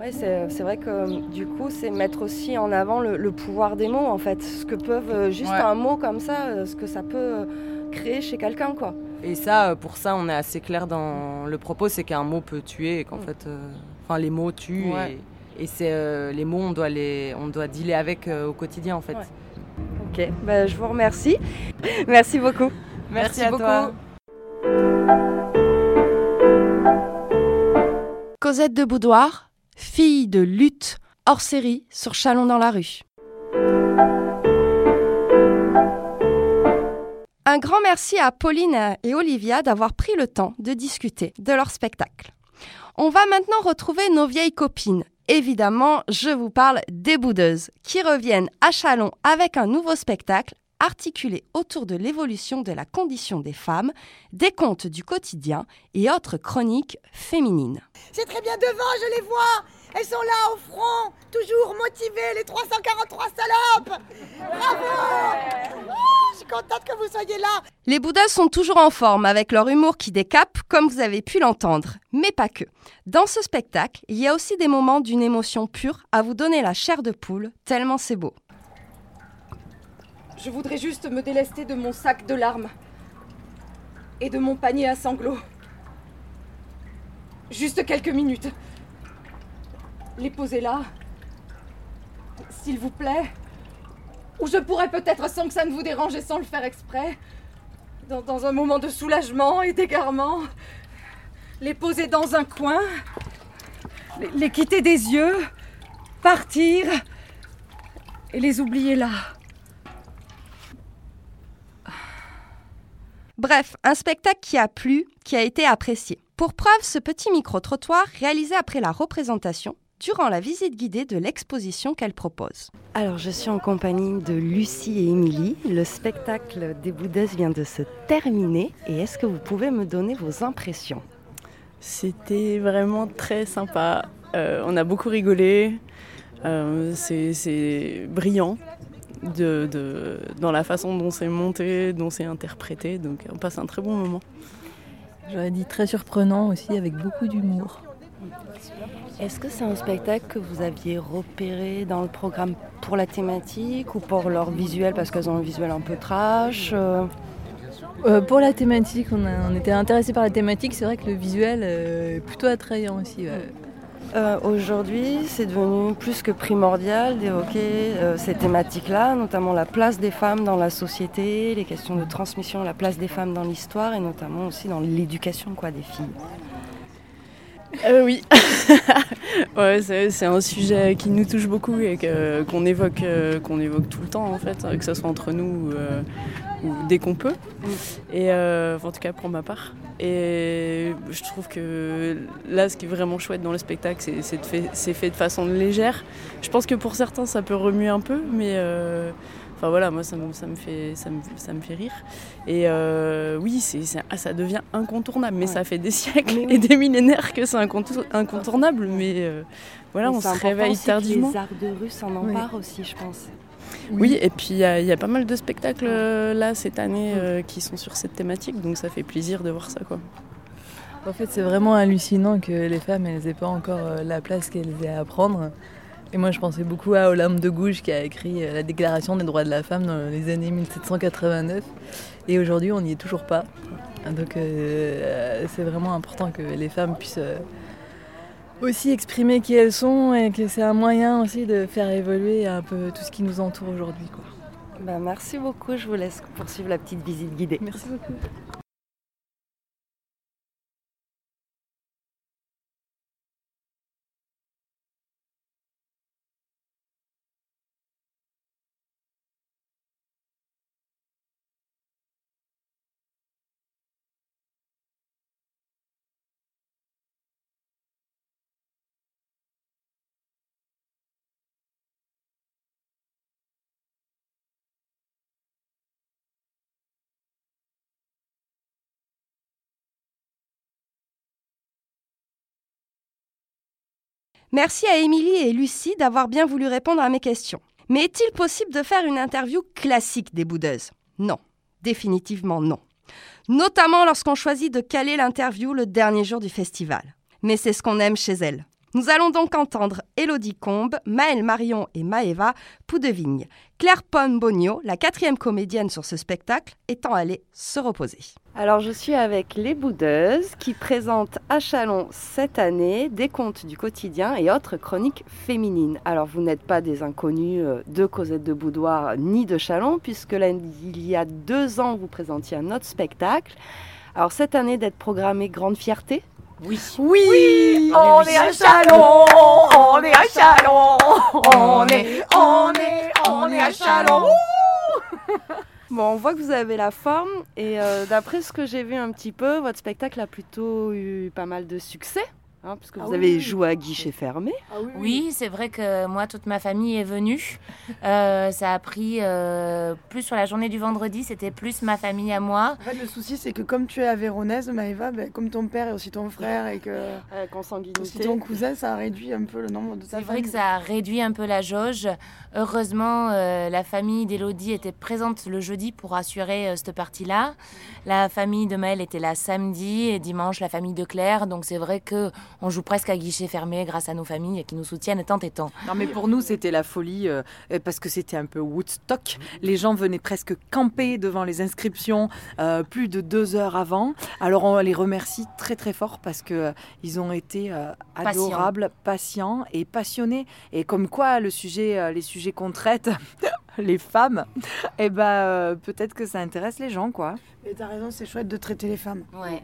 Ouais, c'est vrai que du coup, c'est mettre aussi en avant le, le pouvoir des mots, en fait. Ce que peuvent, juste Ouais. un mot comme ça, ce que ça peut créer chez quelqu'un, quoi. Et ça euh, pour ça on est assez clair dans le propos c'est qu'un mot peut tuer et qu'en fait euh, enfin les mots tuent Ouais. et, et c'est euh, les mots on doit les on doit dealer avec euh, au quotidien en fait Ok, bah, je vous remercie. Merci beaucoup. Merci, à toi Cosette de Boudoir, fille de lutte, hors série sur Chalon dans la rue. Un grand merci à Pauline et Olivia d'avoir pris le temps de discuter de leur spectacle. On va maintenant retrouver nos vieilles copines. Évidemment, je vous parle des boudeuses, qui reviennent à Chalon avec un nouveau spectacle articulé autour de l'évolution de la condition des femmes, des contes du quotidien et autres chroniques féminines. C'est très bien devant, je les vois. Elles sont là au front, toujours motivées, les 343 salopes. Bravo Oh, Je suis contente que vous soyez là. Les Bouddhas sont toujours en forme avec leur humour qui décape, comme vous avez pu l'entendre. Mais pas que. Dans ce spectacle, il y a aussi des moments d'une émotion pure à vous donner la chair de poule, tellement c'est beau. Je voudrais juste me délester de mon sac de larmes et de mon panier à sanglots. Juste quelques minutes. Les poser là, s'il vous plaît. Ou je pourrais peut-être, sans que ça ne vous dérange et sans le faire exprès, dans, un moment de soulagement et d'égarement, les poser dans un coin, les quitter des yeux, partir et les oublier là. Bref, un spectacle qui a plu, qui a été apprécié. Pour preuve, ce petit micro-trottoir réalisé après la représentation durant la visite guidée de l'exposition qu'elle propose. Alors, je suis en compagnie de Lucie et Émilie. Le spectacle des Boudeuses vient de se terminer. Et est-ce que vous pouvez me donner vos impressions? C'était vraiment très sympa. Euh, on a beaucoup rigolé. Euh, c'est brillant de, de, dans la façon dont c'est monté, dont c'est interprété. Donc on passe un très bon moment. J'aurais dit très surprenant aussi, avec beaucoup d'humour. Est-ce que c'est un spectacle que vous aviez repéré dans le programme pour la thématique ou pour leur visuel parce qu'elles ont un visuel un peu trash euh... Euh, Pour la thématique, on, a, on était intéressé par la thématique. C'est vrai que le visuel euh, est plutôt attrayant aussi. Ouais. Euh, Aujourd'hui, c'est devenu plus que primordial d'évoquer ces thématiques-là, notamment la place des femmes dans la société, les questions de transmission, la place des femmes dans l'histoire et notamment aussi dans l'éducation des filles. Euh, oui, ouais, c'est un sujet qui nous touche beaucoup et qu'on évoque, euh, qu'on évoque tout le temps en fait, que ce soit entre nous euh, ou dès qu'on peut. Et euh, en tout cas pour ma part. Et je trouve que là, ce qui est vraiment chouette dans le spectacle, c'est fait, fait de façon légère. Je pense que pour certains, ça peut remuer un peu, mais Enfin voilà, moi ça me, ça me, fait, ça me, ça me fait rire. Et euh, oui, c'est, ah, ça devient incontournable, mais ouais. ça fait des siècles oui. et des millénaires que c'est incontournable. Mais euh, voilà, mais on se réveille tardivement. les arts de rue s'en emparent oui. aussi, je pense. Oui, oui et puis il y, y, a pas mal de spectacles euh, là cette année euh, qui sont sur cette thématique, donc ça fait plaisir de voir ça. quoi. En fait, c'est vraiment hallucinant que les femmes, elles n'aient pas encore euh, la place qu'elles aient à prendre. Et moi, je pensais beaucoup à Olympe de Gouges qui a écrit la Déclaration des droits de la femme dans les années 1789. Et aujourd'hui, on n'y est toujours pas. Donc, euh, c'est vraiment important que les femmes puissent euh, aussi exprimer qui elles sont et que c'est un moyen aussi de faire évoluer un peu tout ce qui nous entoure aujourd'hui. Ben, merci beaucoup. Je vous laisse poursuivre la petite visite guidée. Merci beaucoup. Merci à Émilie et Lucie d'avoir bien voulu répondre à mes questions. Mais est-il possible de faire une interview classique des boudeuses? Non, définitivement non. Notamment lorsqu'on choisit de caler l'interview le dernier jour du festival. Mais c'est ce qu'on aime chez elles. Nous allons donc entendre Elodie Combe, Maëlle Marion et Maëva Poudevigne. Claire Pomme-Bogno, la quatrième comédienne sur ce spectacle, étant allée se reposer. Alors je suis avec les Boudeuses qui présentent à Chalon cette année des contes du quotidien et autres chroniques féminines. Alors vous n'êtes pas des inconnus de Cosette de Boudoir ni de Chalon puisque il y a deux ans vous présentiez un autre spectacle. Alors cette année d'être programmée Grande Fierté, oui. Oui, oui. On, est à Chalon, on est à Chalon, on est, on est, on est à Chalon. Bon, on voit que vous avez la forme et euh, d'après ce que j'ai vu un petit peu, votre spectacle a plutôt eu pas mal de succès. Hein, parce que vous ah avez oui. joué à guichet fermé. Ah oui, oui c'est vrai que moi, toute ma famille est venue. Euh, ça a pris euh, plus sur la journée du vendredi, c'était plus ma famille à moi. En fait, le souci, c'est que comme tu es avéronaise, Maëva, ben, comme ton père et aussi ton frère et que euh, aussi ton cousin, ça a réduit un peu le nombre de ta C'est vrai que ça a réduit un peu la jauge. Heureusement, euh, la famille d'Elodie était présente le jeudi pour assurer cette partie-là. La famille de Maëlle était là samedi et dimanche, la famille de Claire. Donc c'est vrai que on joue presque à guichet fermé grâce à nos familles qui nous soutiennent tant et tant. Non mais pour nous c'était la folie euh, parce que c'était un peu Woodstock. Les gens venaient presque camper devant les inscriptions euh, plus de deux heures avant. Alors on les remercie très très fort parce que euh, ils ont été adorables, patients et passionnés. Et comme quoi le sujet, les sujets qu'on traite les femmes, et ben euh, peut-être que ça intéresse les gens, quoi. Et t'as raison, c'est chouette de traiter les femmes. Ouais.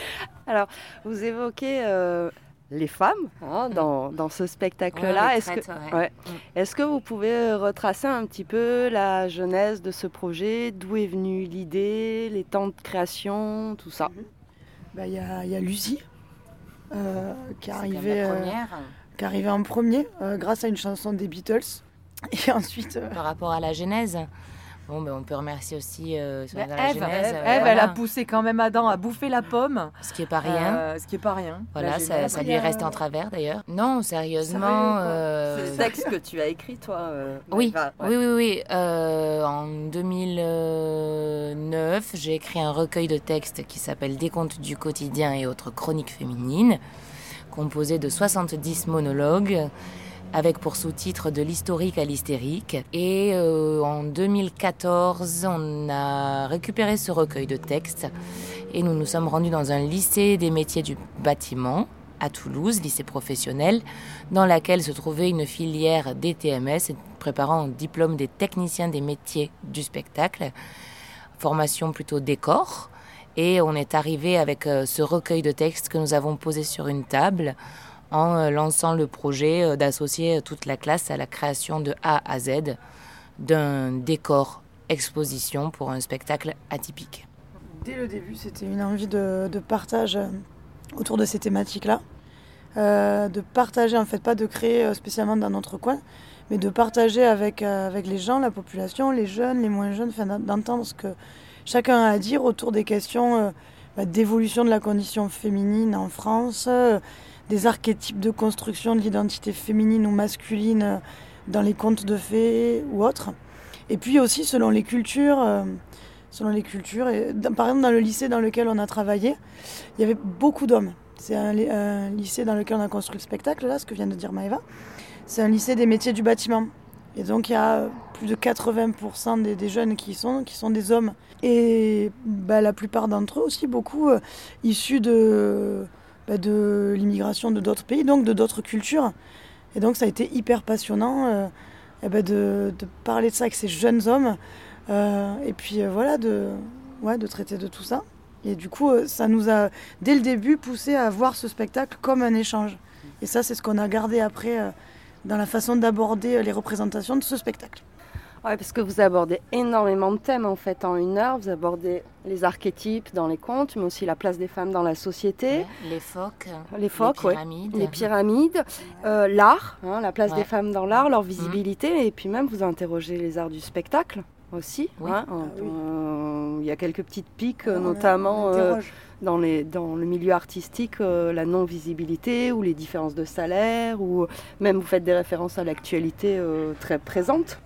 Alors, vous évoquez euh, les femmes hein, dans, dans ce spectacle-là. Ouais, Est-ce que, traites, ouais. ouais. Est-ce que vous pouvez retracer un petit peu la genèse de ce projet? D'où est venue l'idée, les temps de création, tout ça? Bah, Il y, a, il y a Lucie euh, qui est C'est arrivée, la euh, qui est arrivée en premier euh, grâce à une chanson des Beatles. Et ensuite. euh, Par rapport à la genèse. Bon, ben, on peut remercier aussi euh, Ben, la Ève, genèse. Ève, euh, Ève, elle a poussé quand même Adam à bouffer la pomme. Ce qui est pas rien. Euh, ce qui est pas rien. Voilà, ça, genèse. ça lui est resté en travers d'ailleurs. Non, sérieusement. euh, C'est le texte que tu as écrit, toi euh, Oui, ouais. oui, oui, oui. Euh, en 2009, j'ai écrit un recueil de textes qui s'appelle Des contes du quotidien et autres chroniques féminines, composé de 70 monologues, avec pour sous-titre de l'historique à l'hystérique. Et euh, en 2014, on a récupéré ce recueil de textes et nous nous sommes rendus dans un lycée des métiers du bâtiment à Toulouse, lycée professionnel, dans laquelle se trouvait une filière DTMS, préparant un diplôme des techniciens des métiers du spectacle, formation plutôt décor. Et on est arrivé avec euh, ce recueil de textes que nous avons posé sur une table en euh, lançant le projet euh, d'associer toute la classe à la création de A à Z d'un décor exposition pour un spectacle atypique. Dès le début, c'était une envie de, partage euh, autour de ces thématiques-là. Euh, de partager, en fait, pas de créer euh, spécialement dans notre coin, mais de partager avec, euh, avec les gens, la population, les jeunes, les moins jeunes, d'entendre ce que chacun a à dire autour des questions euh, bah, d'évolution de la condition féminine en France, euh, des archétypes de construction de l'identité féminine ou masculine euh, dans les contes de fées ou autres. Et puis aussi selon les cultures. euh, selon les cultures. Par exemple, dans le lycée dans lequel on a travaillé, il y avait beaucoup d'hommes. C'est un, ly- un lycée dans lequel on a construit le spectacle, là, ce que vient de dire Maëva. C'est un lycée des métiers du bâtiment. Et donc, il y a plus de 80% des, jeunes qui sont, qui sont des hommes. Et bah, la plupart d'entre eux aussi, beaucoup euh, issus de, bah, de l'immigration de d'autres pays, donc de d'autres cultures. Et donc, ça a été hyper passionnant euh, eh ben, de, de parler de ça avec ces jeunes hommes. Euh, et puis euh, voilà, de, ouais, de traiter de tout ça. Et du coup, ça nous a, dès le début, poussé à voir ce spectacle comme un échange. Et ça, c'est ce qu'on a gardé après dans la façon d'aborder les représentations de ce spectacle. Ouais, parce que vous abordez énormément de thèmes en fait en une heure. Vous abordez les archétypes dans les contes, mais aussi la place des femmes dans la société. Les phoques, les phoques, les ouais. pyramides. les pyramides, euh, l'art, hein, la place Ouais. des femmes dans l'art, leur visibilité, et puis même vous interrogez les arts du spectacle aussi. Oui. hein, en- en- Il y a quelques petites piques, euh, On a- notamment on euh. Dans, les, dans le milieu artistique, euh, la non-visibilité ou les différences de salaire, ou même vous faites des références à l'actualité euh, très présente.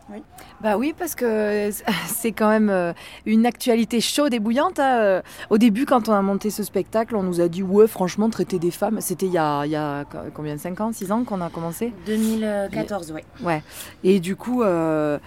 Bah oui, parce que c'est quand même euh, une actualité chaude et bouillante. hein. Euh, Au début, quand on a monté ce spectacle, on nous a dit ouais, franchement, traiter des femmes, c'était il y a, il y a co- combien 5 ans, 6 ans qu'on a commencé? 2014, oui. Ouais. Et du coup, euh,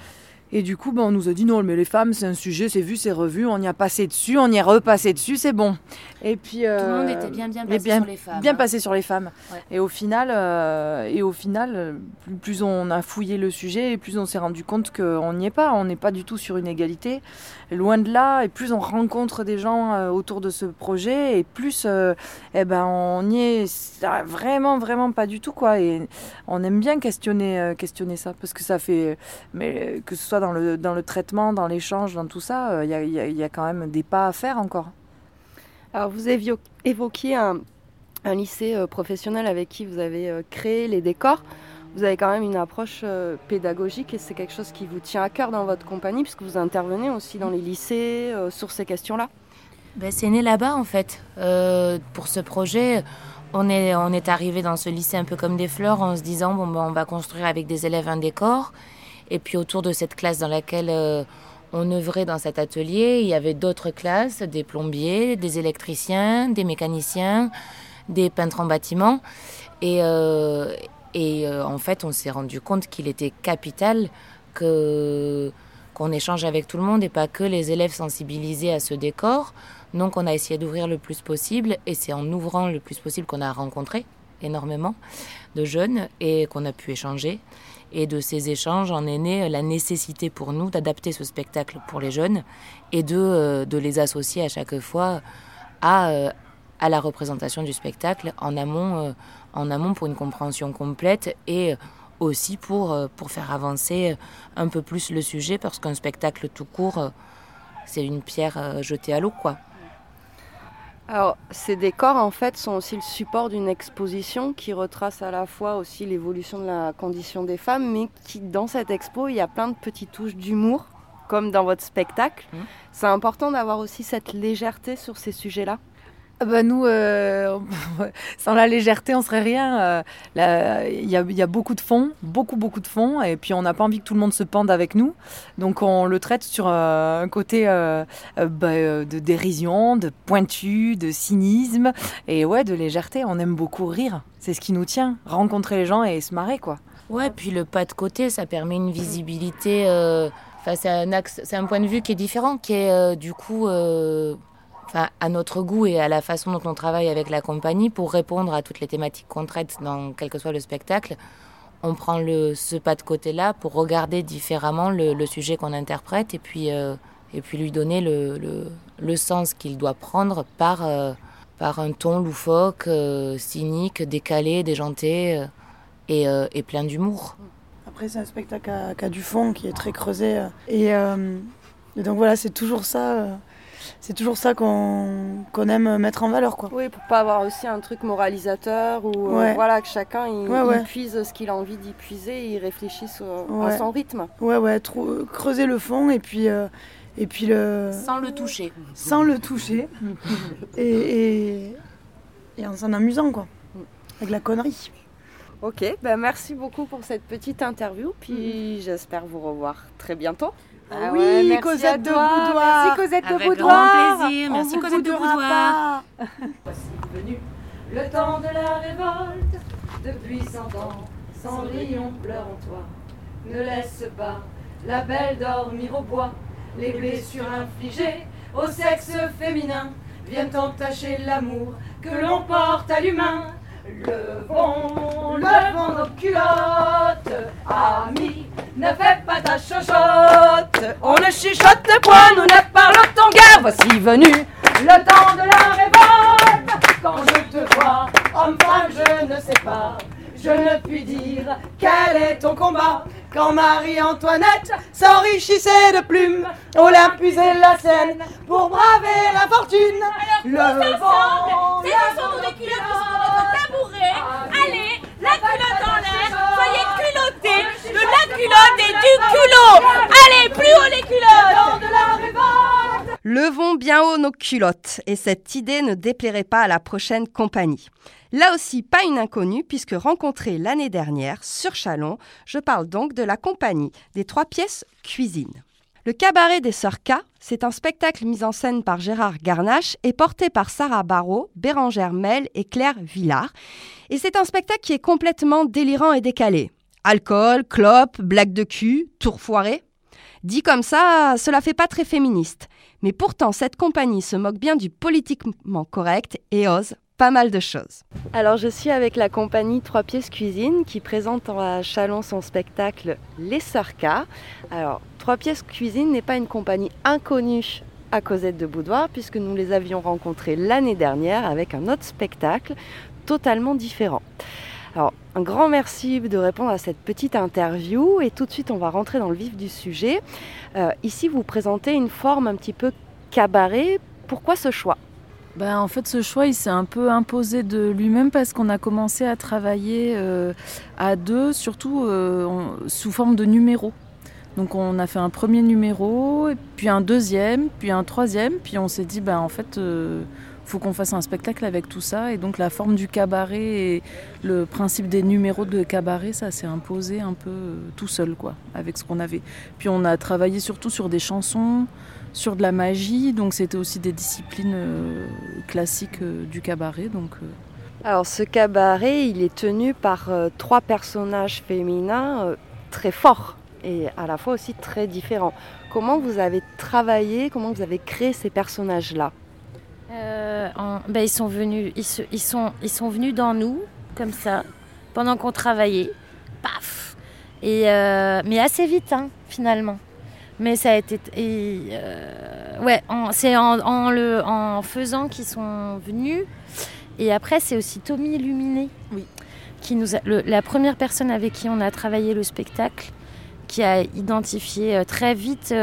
et du coup, ben, on nous a dit non, mais les femmes, c'est un sujet, c'est vu, c'est revu, on y a passé dessus, on y est repassé dessus, c'est bon. Et puis Tout le monde euh, était bien, bien passé sur les femmes, Bien hein. passé sur les femmes. Ouais. Et au final, euh, et au final, euh, plus, plus on a fouillé le sujet, et plus on s'est rendu compte qu'on n'y est pas. On n'est pas du tout sur une égalité. Loin de là. Et plus on rencontre des gens euh, autour de ce projet, et plus, eh ben, on y est vraiment, vraiment pas du tout quoi. Et on aime bien questionner, questionner ça parce que ça fait, mais que ce soit dans le dans le traitement, dans l'échange, dans tout ça, euh, il y, a, il y a- il y a quand même des pas à faire encore. Alors vous évio- évoquiez un, un lycée euh, professionnel avec qui vous avez euh, créé les décors. Vous avez quand même une approche euh, pédagogique et c'est quelque chose qui vous tient à cœur dans votre compagnie puisque vous intervenez aussi dans les lycées euh, sur ces questions-là. Ben, c'est né là-bas en fait. Euh, pour ce projet, on est, on est arrivé dans ce lycée un peu comme des fleurs en se disant bon, ben, on va construire avec des élèves un décor. Et puis autour de cette classe dans laquelle euh, on œuvrait dans cet atelier, il y avait d'autres classes, des plombiers, des électriciens, des mécaniciens, des peintres en bâtiment. Et, euh, euh, en fait, on s'est rendu compte qu'il était capital que qu'on échange avec tout le monde et pas que les élèves sensibilisés à ce décor. Donc on a essayé d'ouvrir le plus possible et c'est en ouvrant le plus possible qu'on a rencontré énormément de jeunes et qu'on a pu échanger. Et de ces échanges en est née la nécessité pour nous d'adapter ce spectacle pour les jeunes et de, euh, de les associer à chaque fois à, euh, à la représentation du spectacle en amont, euh, en amont pour une compréhension complète et aussi pour, pour faire avancer un peu plus le sujet parce qu'un spectacle tout court, c'est une pierre jetée à l'eau, quoi. Alors, ces décors, en fait, sont aussi le support d'une exposition qui retrace à la fois aussi l'évolution de la condition des femmes, mais qui, dans cette expo, il y a plein de petites touches d'humour, comme dans votre spectacle. C'est important d'avoir aussi cette légèreté sur ces sujets-là. Ah bah nous, euh, sans la légèreté, on serait rien. Euh, Il y, a, beaucoup de fonds, beaucoup, beaucoup de fonds, et puis on n'a pas envie que tout le monde se pende avec nous. Donc on le traite sur euh, un côté bah, de dérision, de pointu, de cynisme, et ouais, de légèreté. On aime beaucoup rire. C'est ce qui nous tient, rencontrer les gens et se marrer, quoi. Ouais, puis le pas de côté, ça permet une visibilité. Enfin, c'est un un point de vue qui est différent, qui est du coup, à notre goût et à la façon dont on travaille avec la compagnie pour répondre à toutes les thématiques qu'on traite dans quel que soit le spectacle. On prend ce pas de côté-là pour regarder différemment le, sujet qu'on interprète et puis, euh, et puis lui donner le, le, le sens qu'il doit prendre par, euh, par un ton loufoque, euh, cynique, décalé, déjanté et, plein d'humour. Après, c'est un spectacle qui a, du fond, qui est très creusé. et donc voilà, c'est toujours ça. Euh, C'est toujours ça qu'on qu'on aime mettre en valeur, quoi. Oui, pour pas avoir aussi un truc moralisateur ou euh, Ouais. voilà que chacun il, Ouais, il puise ce qu'il a envie d'y puiser et il réfléchisse au- Ouais. à son rythme. Ouais, ouais, euh, creuser le fond et puis, euh, et puis le. Sans le toucher. Sans le toucher. et, et, et en s'en amusant, quoi. Avec la connerie. Ok, ben merci beaucoup pour cette petite interview, puis j'espère vous revoir très bientôt. Ah oui, merci Cosette à de toi, Boudoir. merci Cosette de Avec Boudoir. grand plaisir, On merci vous Cosette de Boudoir. Voici venu le temps de la révolte. Depuis cent ans, Cendrillon pleure en toi. Ne laisse pas la belle dormir au bois. Les blessures infligées au sexe féminin viennent entacher l'amour que l'on porte à l'humain. Levons, levons nos culottes, amis, ne fais pas ta chochotte. On ne chuchote point, nous ne parlons guère. Voici venu le temps de la révolte. Quand je te vois, homme-femme, je ne sais pas. Je ne puis dire quel est ton combat? Quand Marie-Antoinette s'enrichissait de plumes, Olympe usait la scène pour braver la fortune. Le vent, Saisissons-nous des culottes la culotte en l'air. Soyez culottés. De la culotte et du culot. Allez, plus haut les culottes. Levons bien haut nos culottes, et cette idée ne déplairait pas à la prochaine compagnie. Là aussi, pas une inconnue, puisque rencontrée l'année dernière sur Chalon, je parle donc de la compagnie des trois pièces cuisine. Le cabaret des Sœurs K, c'est un spectacle mis en scène par Gérard Garnache et porté par Sarah Barrault, Bérangère Mel et Claire Villard. Et c'est un spectacle qui est complètement délirant et décalé. Alcool, clope, blague de cul, tour foiré. Dit comme ça, cela fait pas très féministe. Mais pourtant, cette compagnie se moque bien du politiquement correct et ose pas mal de choses. Alors je suis avec la compagnie Trois Pièces Cuisine qui présente à Chalon son spectacle Les Sœurs. Alors Trois Pièces Cuisine n'est pas une compagnie inconnue à Cosette de Boudoir puisque nous les avions rencontrés l'année dernière avec un autre spectacle totalement différent. Alors un grand merci de répondre à cette petite interview et tout de suite on va rentrer dans le vif du sujet. Euh, ici vous présentez une forme un petit peu cabaret. Pourquoi ce choix? Ben, en fait, ce choix, il s'est un peu imposé de lui-même parce qu'on a commencé à travailler euh, à deux, surtout euh, sous forme de numéros. Donc on a fait un premier numéro, puis un deuxième, puis un troisième, puis on s'est dit, ben, en fait, faut qu'on fasse un spectacle avec tout ça. Et donc la forme du cabaret et le principe des numéros de cabaret, ça s'est imposé un peu euh, tout seul, quoi, avec ce qu'on avait. Puis on a travaillé surtout sur des chansons, sur de la magie, donc c'était aussi des disciplines euh, classiques euh, du cabaret. Donc, Alors ce cabaret, il est tenu par trois personnages féminins très forts et à la fois aussi très différents. Comment vous avez travaillé, comment vous avez créé ces personnages-là? Euh, en- ben, ils sont venus, ils, se- ils sont, ils sont venus dans nous comme ça, pendant qu'on travaillait. Paf et euh, Mais assez vite, hein, finalement. Mais ça a été. et, euh, ouais, c'est en, en le, en faisant qu'ils sont venus. Et après, c'est aussi Tommy Illuminé. Qui nous a, le- la première personne avec qui on a travaillé le spectacle, qui a identifié très vite.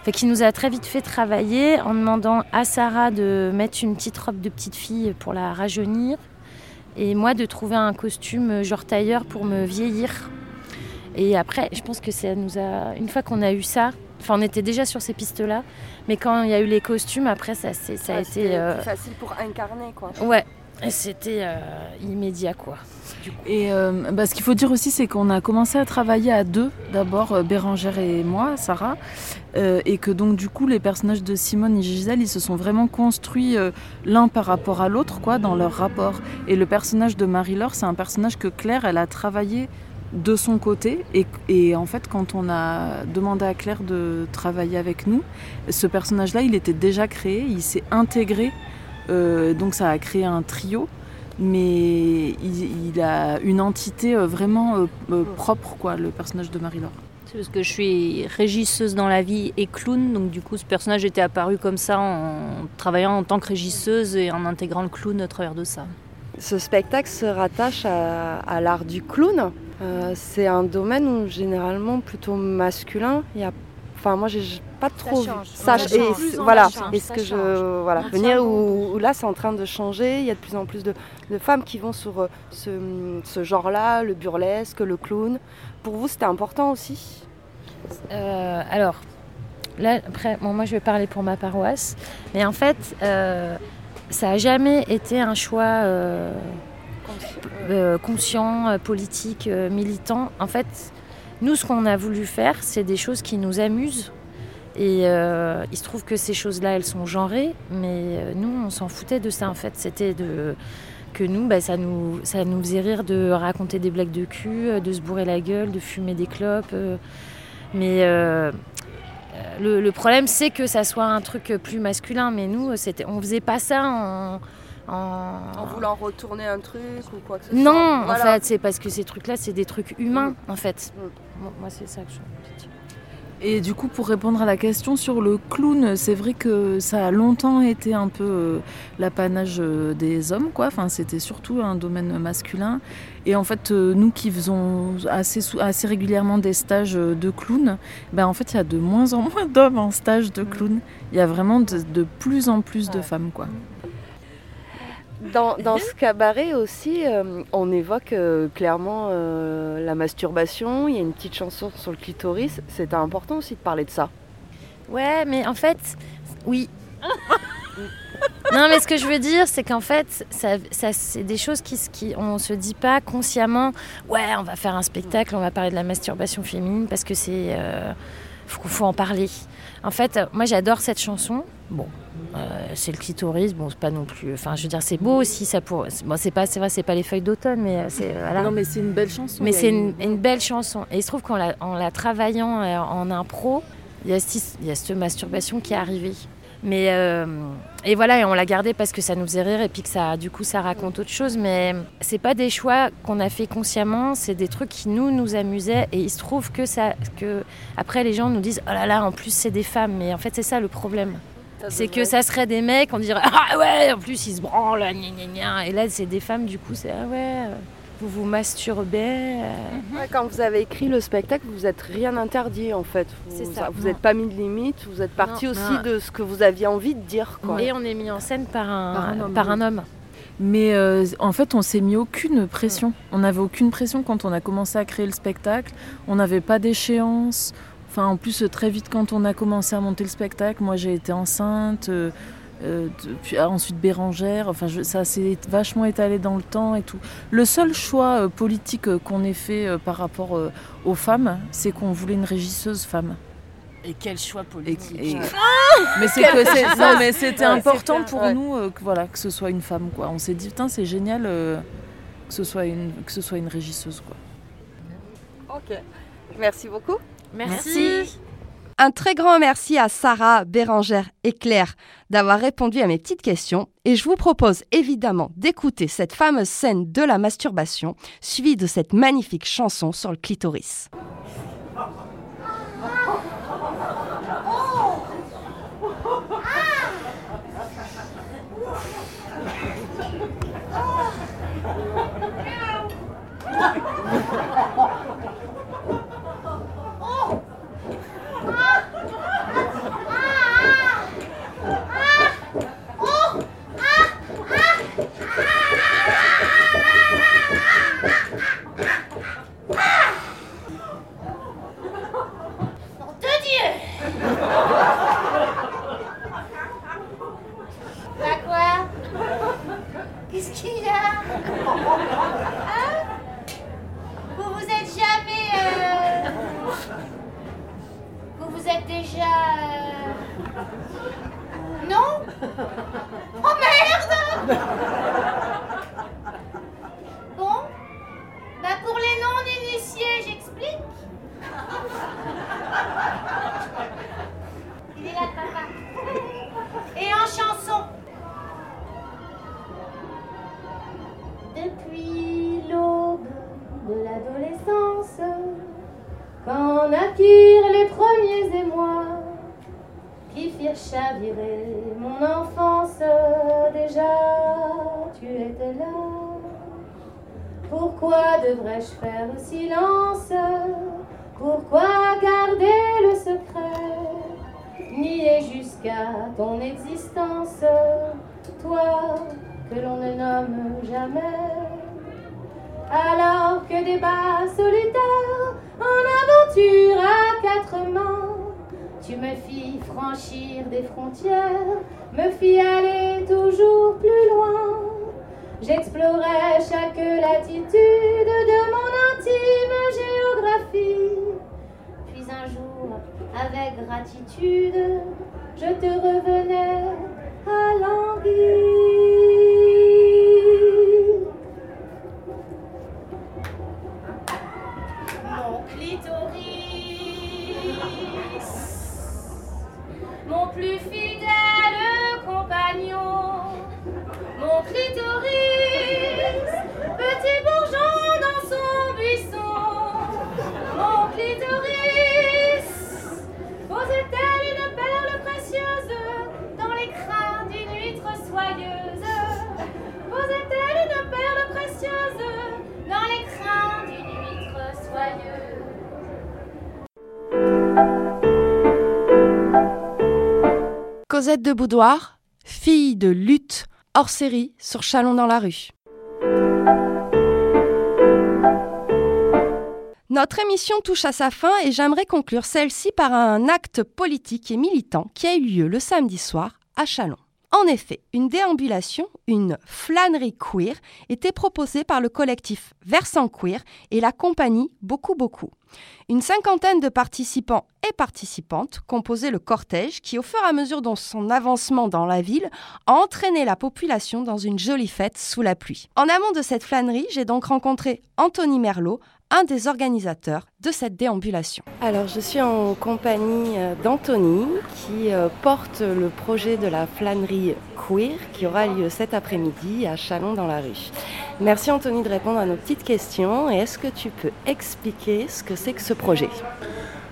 Euh, Enfin, qui nous a très vite fait travailler en demandant à Sarah de mettre une petite robe de petite fille pour la rajeunir et moi de trouver un costume genre tailleur pour me vieillir. Et après, je pense que ça nous a. Une fois qu'on a eu ça, enfin, on était déjà sur ces pistes-là, mais quand il y a eu les costumes, après, ça, c'est- ça a été. euh, plus facile pour incarner, quoi. Ouais, c'était euh, immédiat, quoi. Et euh, bah, ce qu'il faut dire aussi, c'est qu'on a commencé à travailler à deux, d'abord euh, Bérangère et moi, Sarah, et que donc du coup les personnages de Simone et Gisèle, ils se sont vraiment construits l'un par rapport à l'autre, quoi, dans leur rapport. Et le personnage de Marie-Laure, c'est un personnage que Claire, elle a travaillé de son côté, et, en fait, quand on a demandé à Claire de travailler avec nous, ce personnage-là, il était déjà créé, il s'est intégré, donc ça a créé un trio mais il, il a une entité euh, vraiment euh, euh, propre, quoi, le personnage de Marie-Laure. C'est parce que je suis régisseuse dans la vie et clown, donc du coup ce personnage était apparu comme ça en travaillant en tant que régisseuse et en intégrant le clown à travers de ça. Ce spectacle se rattache à, à l'art du clown. Euh, c'est un domaine où généralement plutôt masculin. Il y a, enfin moi j'ai pas trop change. ça, Ça et change. en voilà. Est-ce que change. je voilà On venir où, où là c'est en train de changer. Il y a de plus en plus de, de femmes qui vont sur euh, ce, ce genre-là, le burlesque, le clown. Pour vous c'était important aussi? Euh, alors, là, après, bon, moi je vais parler pour ma paroisse, mais en fait, euh, ça n'a jamais été un choix euh, euh, conscient, euh, politique, euh, militant. En fait, nous, ce qu'on a voulu faire, c'est des choses qui nous amusent. Et euh, il se trouve que ces choses-là, elles sont genrées, mais euh, nous, on s'en foutait de ça, en fait. C'était de que nous, bah, ça, nous, ça nous faisait rire de raconter des blagues de cul, euh, de se bourrer la gueule, de fumer des clopes. mais euh, le, le problème, c'est que ça soit un truc plus masculin. Mais nous, c'était, on faisait pas ça en. en- En voulant retourner un truc ou quoi que ce soit Non, Voilà. en fait, c'est parce que ces trucs-là, c'est des trucs humains, en fait. Bon, moi, c'est ça que je Et du coup, pour répondre à la question sur le clown, c'est vrai que ça a longtemps été un peu euh, l'apanage euh, des hommes, quoi. Enfin, c'était surtout un domaine masculin. Et en fait, euh, nous qui faisons assez, assez régulièrement des stages de clown, ben en fait, il y a de moins en moins d'hommes en stage de clown. Il y a vraiment de, de plus en plus de femmes, quoi. Dans, ce cabaret aussi, euh, on évoque euh, clairement euh, la masturbation. Il y a une petite chanson sur le clitoris. C'était important aussi de parler de ça. Ouais, mais en fait, oui. non, mais ce que je veux dire, c'est qu'en fait, ça, c'est des choses qui, qui on se dit pas consciemment. Ouais, on va faire un spectacle, on va parler de la masturbation féminine parce que c'est, faut en parler. En fait, euh, moi, j'adore cette chanson. Bon, euh, c'est le clitoris. Bon, c'est pas non plus. Enfin, je veux dire, c'est beau aussi. Ça pour. c'est- Bon, c'est pas, c'est vrai, c'est pas les feuilles d'automne, mais euh, c'est voilà. Non, mais c'est une belle chanson. Mais c'est une, une belle chanson. Et il se trouve qu'en la, en la travaillant en impro, il y, a il y a cette masturbation qui est arrivée. Mais euh, et voilà, et on l'a gardé parce que ça nous faisait rire et puis que ça, du coup, ça raconte autre chose. Mais c'est pas des choix qu'on a fait consciemment, c'est des trucs qui nous nous amusaient. Et il se trouve que ça, que après les gens nous disent oh là là, en plus c'est des femmes. Mais en fait c'est ça le problème. C'est que ça serait des mecs, on dirait ah ouais, en plus ils se branlent, gna gna gna. Et là c'est des femmes, du coup c'est ah ouais, vous vous masturbez. euh. Ouais, quand vous avez écrit le spectacle, vous n'êtes rien interdit en fait. Vous C'est ça. Vous n'êtes pas mis de limite. Vous êtes parti Non. aussi Non. de ce que vous aviez envie de dire. Quoi. Et on est mis en scène par un, Par un homme, par oui. un homme. Mais euh, en fait, on s'est mis aucune pression. On n'avait aucune pression quand on a commencé à créer le spectacle. On n'avait pas d'échéance. Enfin, en plus, très vite, quand on a commencé à monter le spectacle, moi j'ai été enceinte. euh, euh, puis, ah, ensuite Bérangère, enfin je- ça s'est vachement étalé dans le temps et tout. Le seul choix euh, politique euh, qu'on ait fait euh, par rapport euh, aux femmes, c'est qu'on voulait une régisseuse femme. Et quel choix politique Et- Ah mais c'est que c'est- choix. non, mais c'était Ouais, important c'est pour ouais. nous euh, que voilà que ce soit une femme quoi. On s'est dit putain c'est génial euh, que ce soit une que ce soit une régisseuse quoi. Ok. Merci beaucoup. Merci. Un très grand merci à Sarah, Bérangère et Claire d'avoir répondu à mes petites questions et je vous propose évidemment d'écouter cette fameuse scène de la masturbation suivie de cette magnifique chanson sur le clitoris. De Dieu Bah quoi Qu'est-ce qu'il y a Hein Vous vous êtes jamais... euh, Vous vous êtes déjà... euh, Non Oh merde Bon Bah pour les non-initiés, j'explique il est là, papa. Et en chanson. Depuis l'aube de l'adolescence, quand naquirent les premiers émois qui firent chavirer mon enfance, déjà tu étais là. Pourquoi devrais-je faire silence? Pourquoi garder le secret? Nier jusqu'à ton existence, toi que l'on ne nomme jamais. Alors que des bas solitaires en aventure à quatre mains, tu me fis franchir des frontières, me fis aller toujours plus loin. J'explorais chaque latitude de mon intime géographie. Puis un jour, avec gratitude, je te revenais à l'anguille. De Boudoir, fille de lutte, hors série sur Chalon dans la rue. Notre émission touche à sa fin et j'aimerais conclure celle-ci par un acte politique et militant qui a eu lieu le samedi soir à Chalon. En effet, une déambulation, une flânerie queer, était proposée par le collectif Versant Queer et la compagnie Beaucoup Beaucoup. Une cinquantaine de participants et participantes composaient le cortège qui, au fur et à mesure de son avancement dans la ville, a entraîné la population dans une jolie fête sous la pluie. En amont de cette flânerie, j'ai donc rencontré Anthony Merlot, un des organisateurs de cette déambulation. Alors, je suis en compagnie euh, d'Anthony qui euh, porte le projet de la flânerie queer qui aura lieu cet après-midi à Chalon dans la rue. Merci Anthony de répondre à nos petites questions et est-ce que tu peux expliquer ce que c'est que ce projet?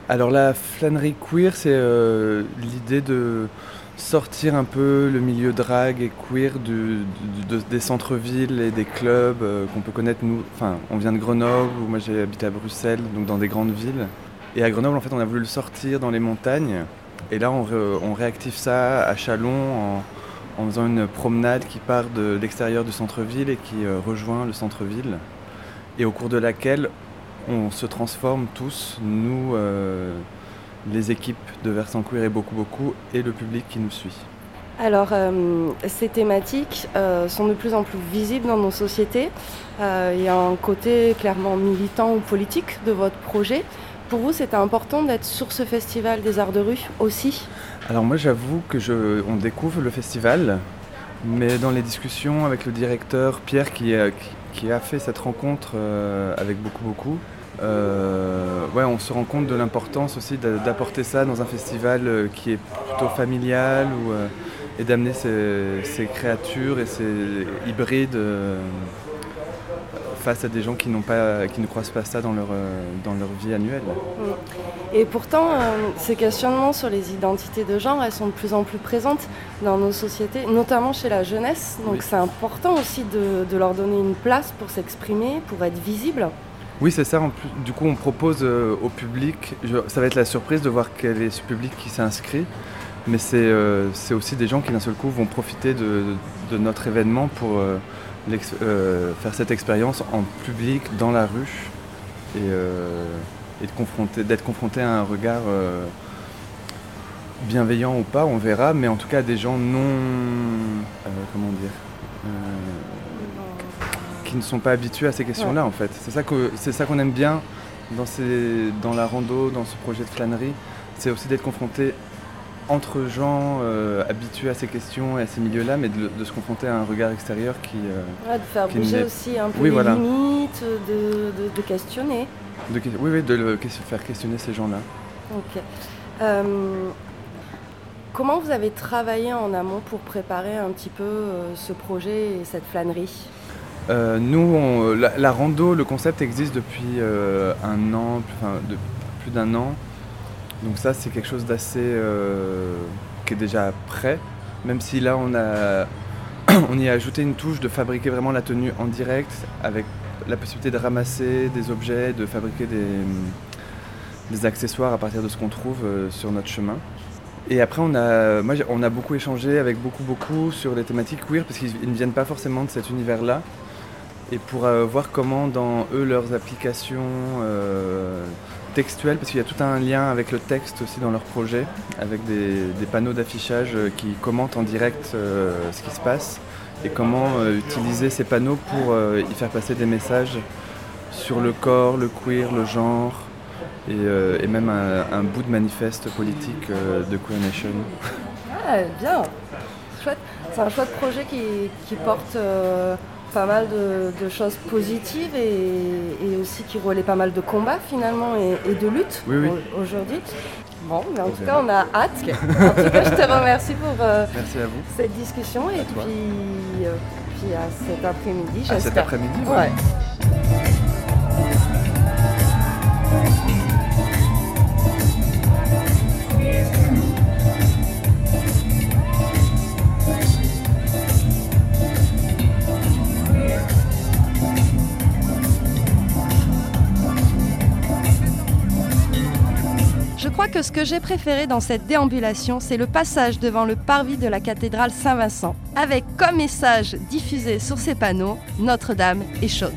Alors la flânerie queer, c'est euh, l'idée de sortir un peu le milieu drag et queer des centres-villes et des clubs euh, qu'on peut connaître nous. Enfin, on vient de Grenoble, ou moi j'ai habité à Bruxelles, donc dans des grandes villes. Et à Grenoble, en fait, on a voulu le sortir dans les montagnes. Et là, on, ré- on réactive ça à Chalon en, en faisant une promenade qui part de l'extérieur du centre-ville et qui euh, rejoint le centre-ville. Et au cours de laquelle on se transforme tous, nous, euh, les équipes de Versant Queer et beaucoup, beaucoup, et le public qui nous suit. Alors, euh, ces thématiques euh, sont de plus en plus visibles dans nos sociétés. Euh, il y a un côté clairement militant ou politique de votre projet. Pour vous, c'était important d'être sur ce festival des arts de rue aussi? Alors moi j'avoue que je, on découvre le festival, mais dans les discussions avec le directeur Pierre qui, a- qui- qui a fait cette rencontre avec beaucoup beaucoup, euh, ouais, on se rend compte de l'importance aussi d'a- d'apporter ça dans un festival euh, qui est plutôt familial ou, euh, et d'amener ces, ces créatures et ces hybrides euh, face à des gens qui, pas, qui ne croisent pas ça dans leur, dans leur vie annuelle. Mm. Et pourtant, ces questionnements sur les identités de genre, elles sont de plus en plus présentes dans nos sociétés, notamment chez la jeunesse. Donc Oui. c'est important aussi de, de leur donner une place pour s'exprimer, pour être visible. Oui, c'est ça. Du coup, on propose euh, au public, ça va être la surprise de voir quel est ce public qui s'inscrit, mais c'est euh, aussi des gens qui d'un seul coup vont profiter de, de notre événement pour euh, faire cette expérience en public, dans la rue, et, et d'être confronté à un regard bienveillant ou pas, on verra, mais en tout cas des gens non... comment dire qui ne sont pas habitués à ces questions-là en fait. C'est ça que c'est ça qu'on aime bien dans, ces, dans la rando, dans ce projet de flânerie, c'est aussi d'être confronté entre gens euh, habitués à ces questions et à ces milieux-là, mais de, se confronter à un regard extérieur qui... euh, Ouais, de faire qui bouger aussi un peu Oui, les voilà. limites, de, de- de questionner. Oui, oui, de le- faire questionner ces gens-là. Ok. Euh, comment vous avez travaillé en amont pour préparer un petit peu ce projet et cette flânerie? Euh, nous, on- la, rando, le concept existe depuis euh, un an, plus- enfin, plus d'un an. Donc ça, c'est quelque chose d'assez... euh, qui est déjà prêt, même si là, on, a, on y a ajouté une touche de fabriquer vraiment la tenue en direct, avec la possibilité de ramasser des objets, de fabriquer des, accessoires à partir de ce qu'on trouve sur notre chemin. Et après, on a, moi, on a beaucoup échangé avec beaucoup, beaucoup sur les thématiques queer, parce qu'ils ils ne viennent pas forcément de cet univers-là. Et pour euh, voir comment, dans eux, leurs applications euh, textuelles, parce qu'il y a tout un lien avec le texte aussi dans leur projet, avec des, panneaux d'affichage euh, qui commentent en direct ce qui se passe, et comment utiliser ces panneaux pour y faire passer des messages sur le corps, le queer, le genre, et, même un, bout de manifeste politique de Queer Nation. Ah, bien Chouette. C'est un chouette projet qui, porte pas mal de, de choses positives et, et aussi qui relaie pas mal de combats finalement et, et de luttes Oui, oui. au- aujourd'hui. Bon, mais en On tout verra. cas, on a hâte. En tout cas, je te remercie pour euh, Merci à vous. cette discussion et puis, euh, puis à cet après-midi, À cet j'espère. après-midi, ouais. ouais. Ce que j'ai préféré dans cette déambulation, c'est le passage devant le parvis de la cathédrale Saint-Vincent, avec comme message diffusé sur ces panneaux Notre-Dame est chaude.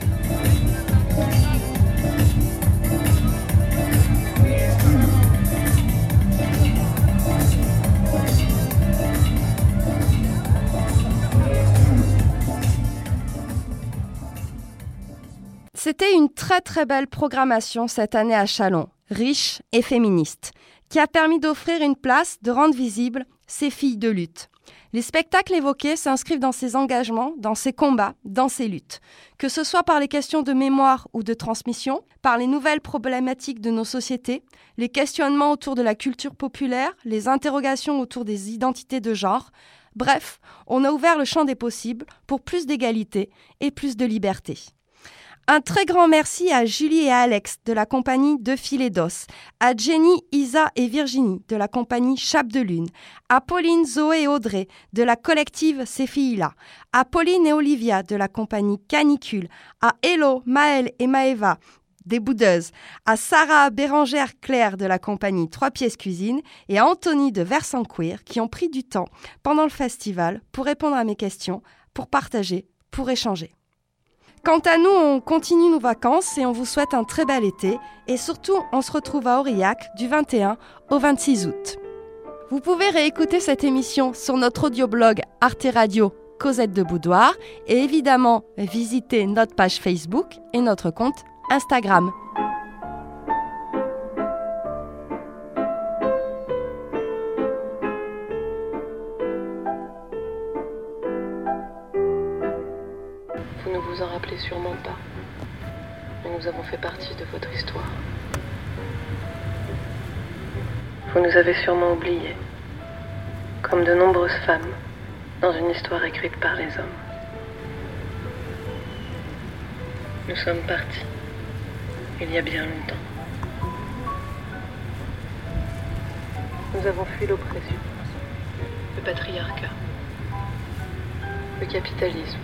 C'était une très très belle programmation cette année à Chalon, riche et féministe, qui a permis d'offrir une place, de rendre visibles ces filles de lutte. Les spectacles évoqués s'inscrivent dans ces engagements, dans ces combats, dans ces luttes. Que ce soit par les questions de mémoire ou de transmission, par les nouvelles problématiques de nos sociétés, les questionnements autour de la culture populaire, les interrogations autour des identités de genre, bref, on a ouvert le champ des possibles pour plus d'égalité et plus de liberté. Un très grand merci à Julie et Alex de la compagnie De Fil et d'Os, à Jenny, Isa et Virginie de la compagnie Chape de Lune, à Pauline, Zoé et Audrey de la collective Ces filles-là, à Pauline et Olivia de la compagnie Canicule, à Hello, Maël et Maëva des boudeuses, à Sarah Bérangère Claire de la compagnie Trois Pièces Cuisine et à Anthony de Versant Queer qui ont pris du temps pendant le festival pour répondre à mes questions, pour partager, pour échanger. Quant à nous, on continue nos vacances et on vous souhaite un très bel été. Et surtout, on se retrouve à Aurillac du 21 au 26 août. Vous pouvez réécouter cette émission sur notre audioblog Arte Radio Cosette de Boudoir et évidemment visiter notre page Facebook et notre compte Instagram. En rappelez sûrement pas. mais nous avons fait partie de votre histoire. Vous nous avez sûrement oubliés, comme de nombreuses femmes dans une histoire écrite par les hommes. Nous sommes partis, il y a bien longtemps. Nous avons fui l'oppression, le patriarcat, le capitalisme,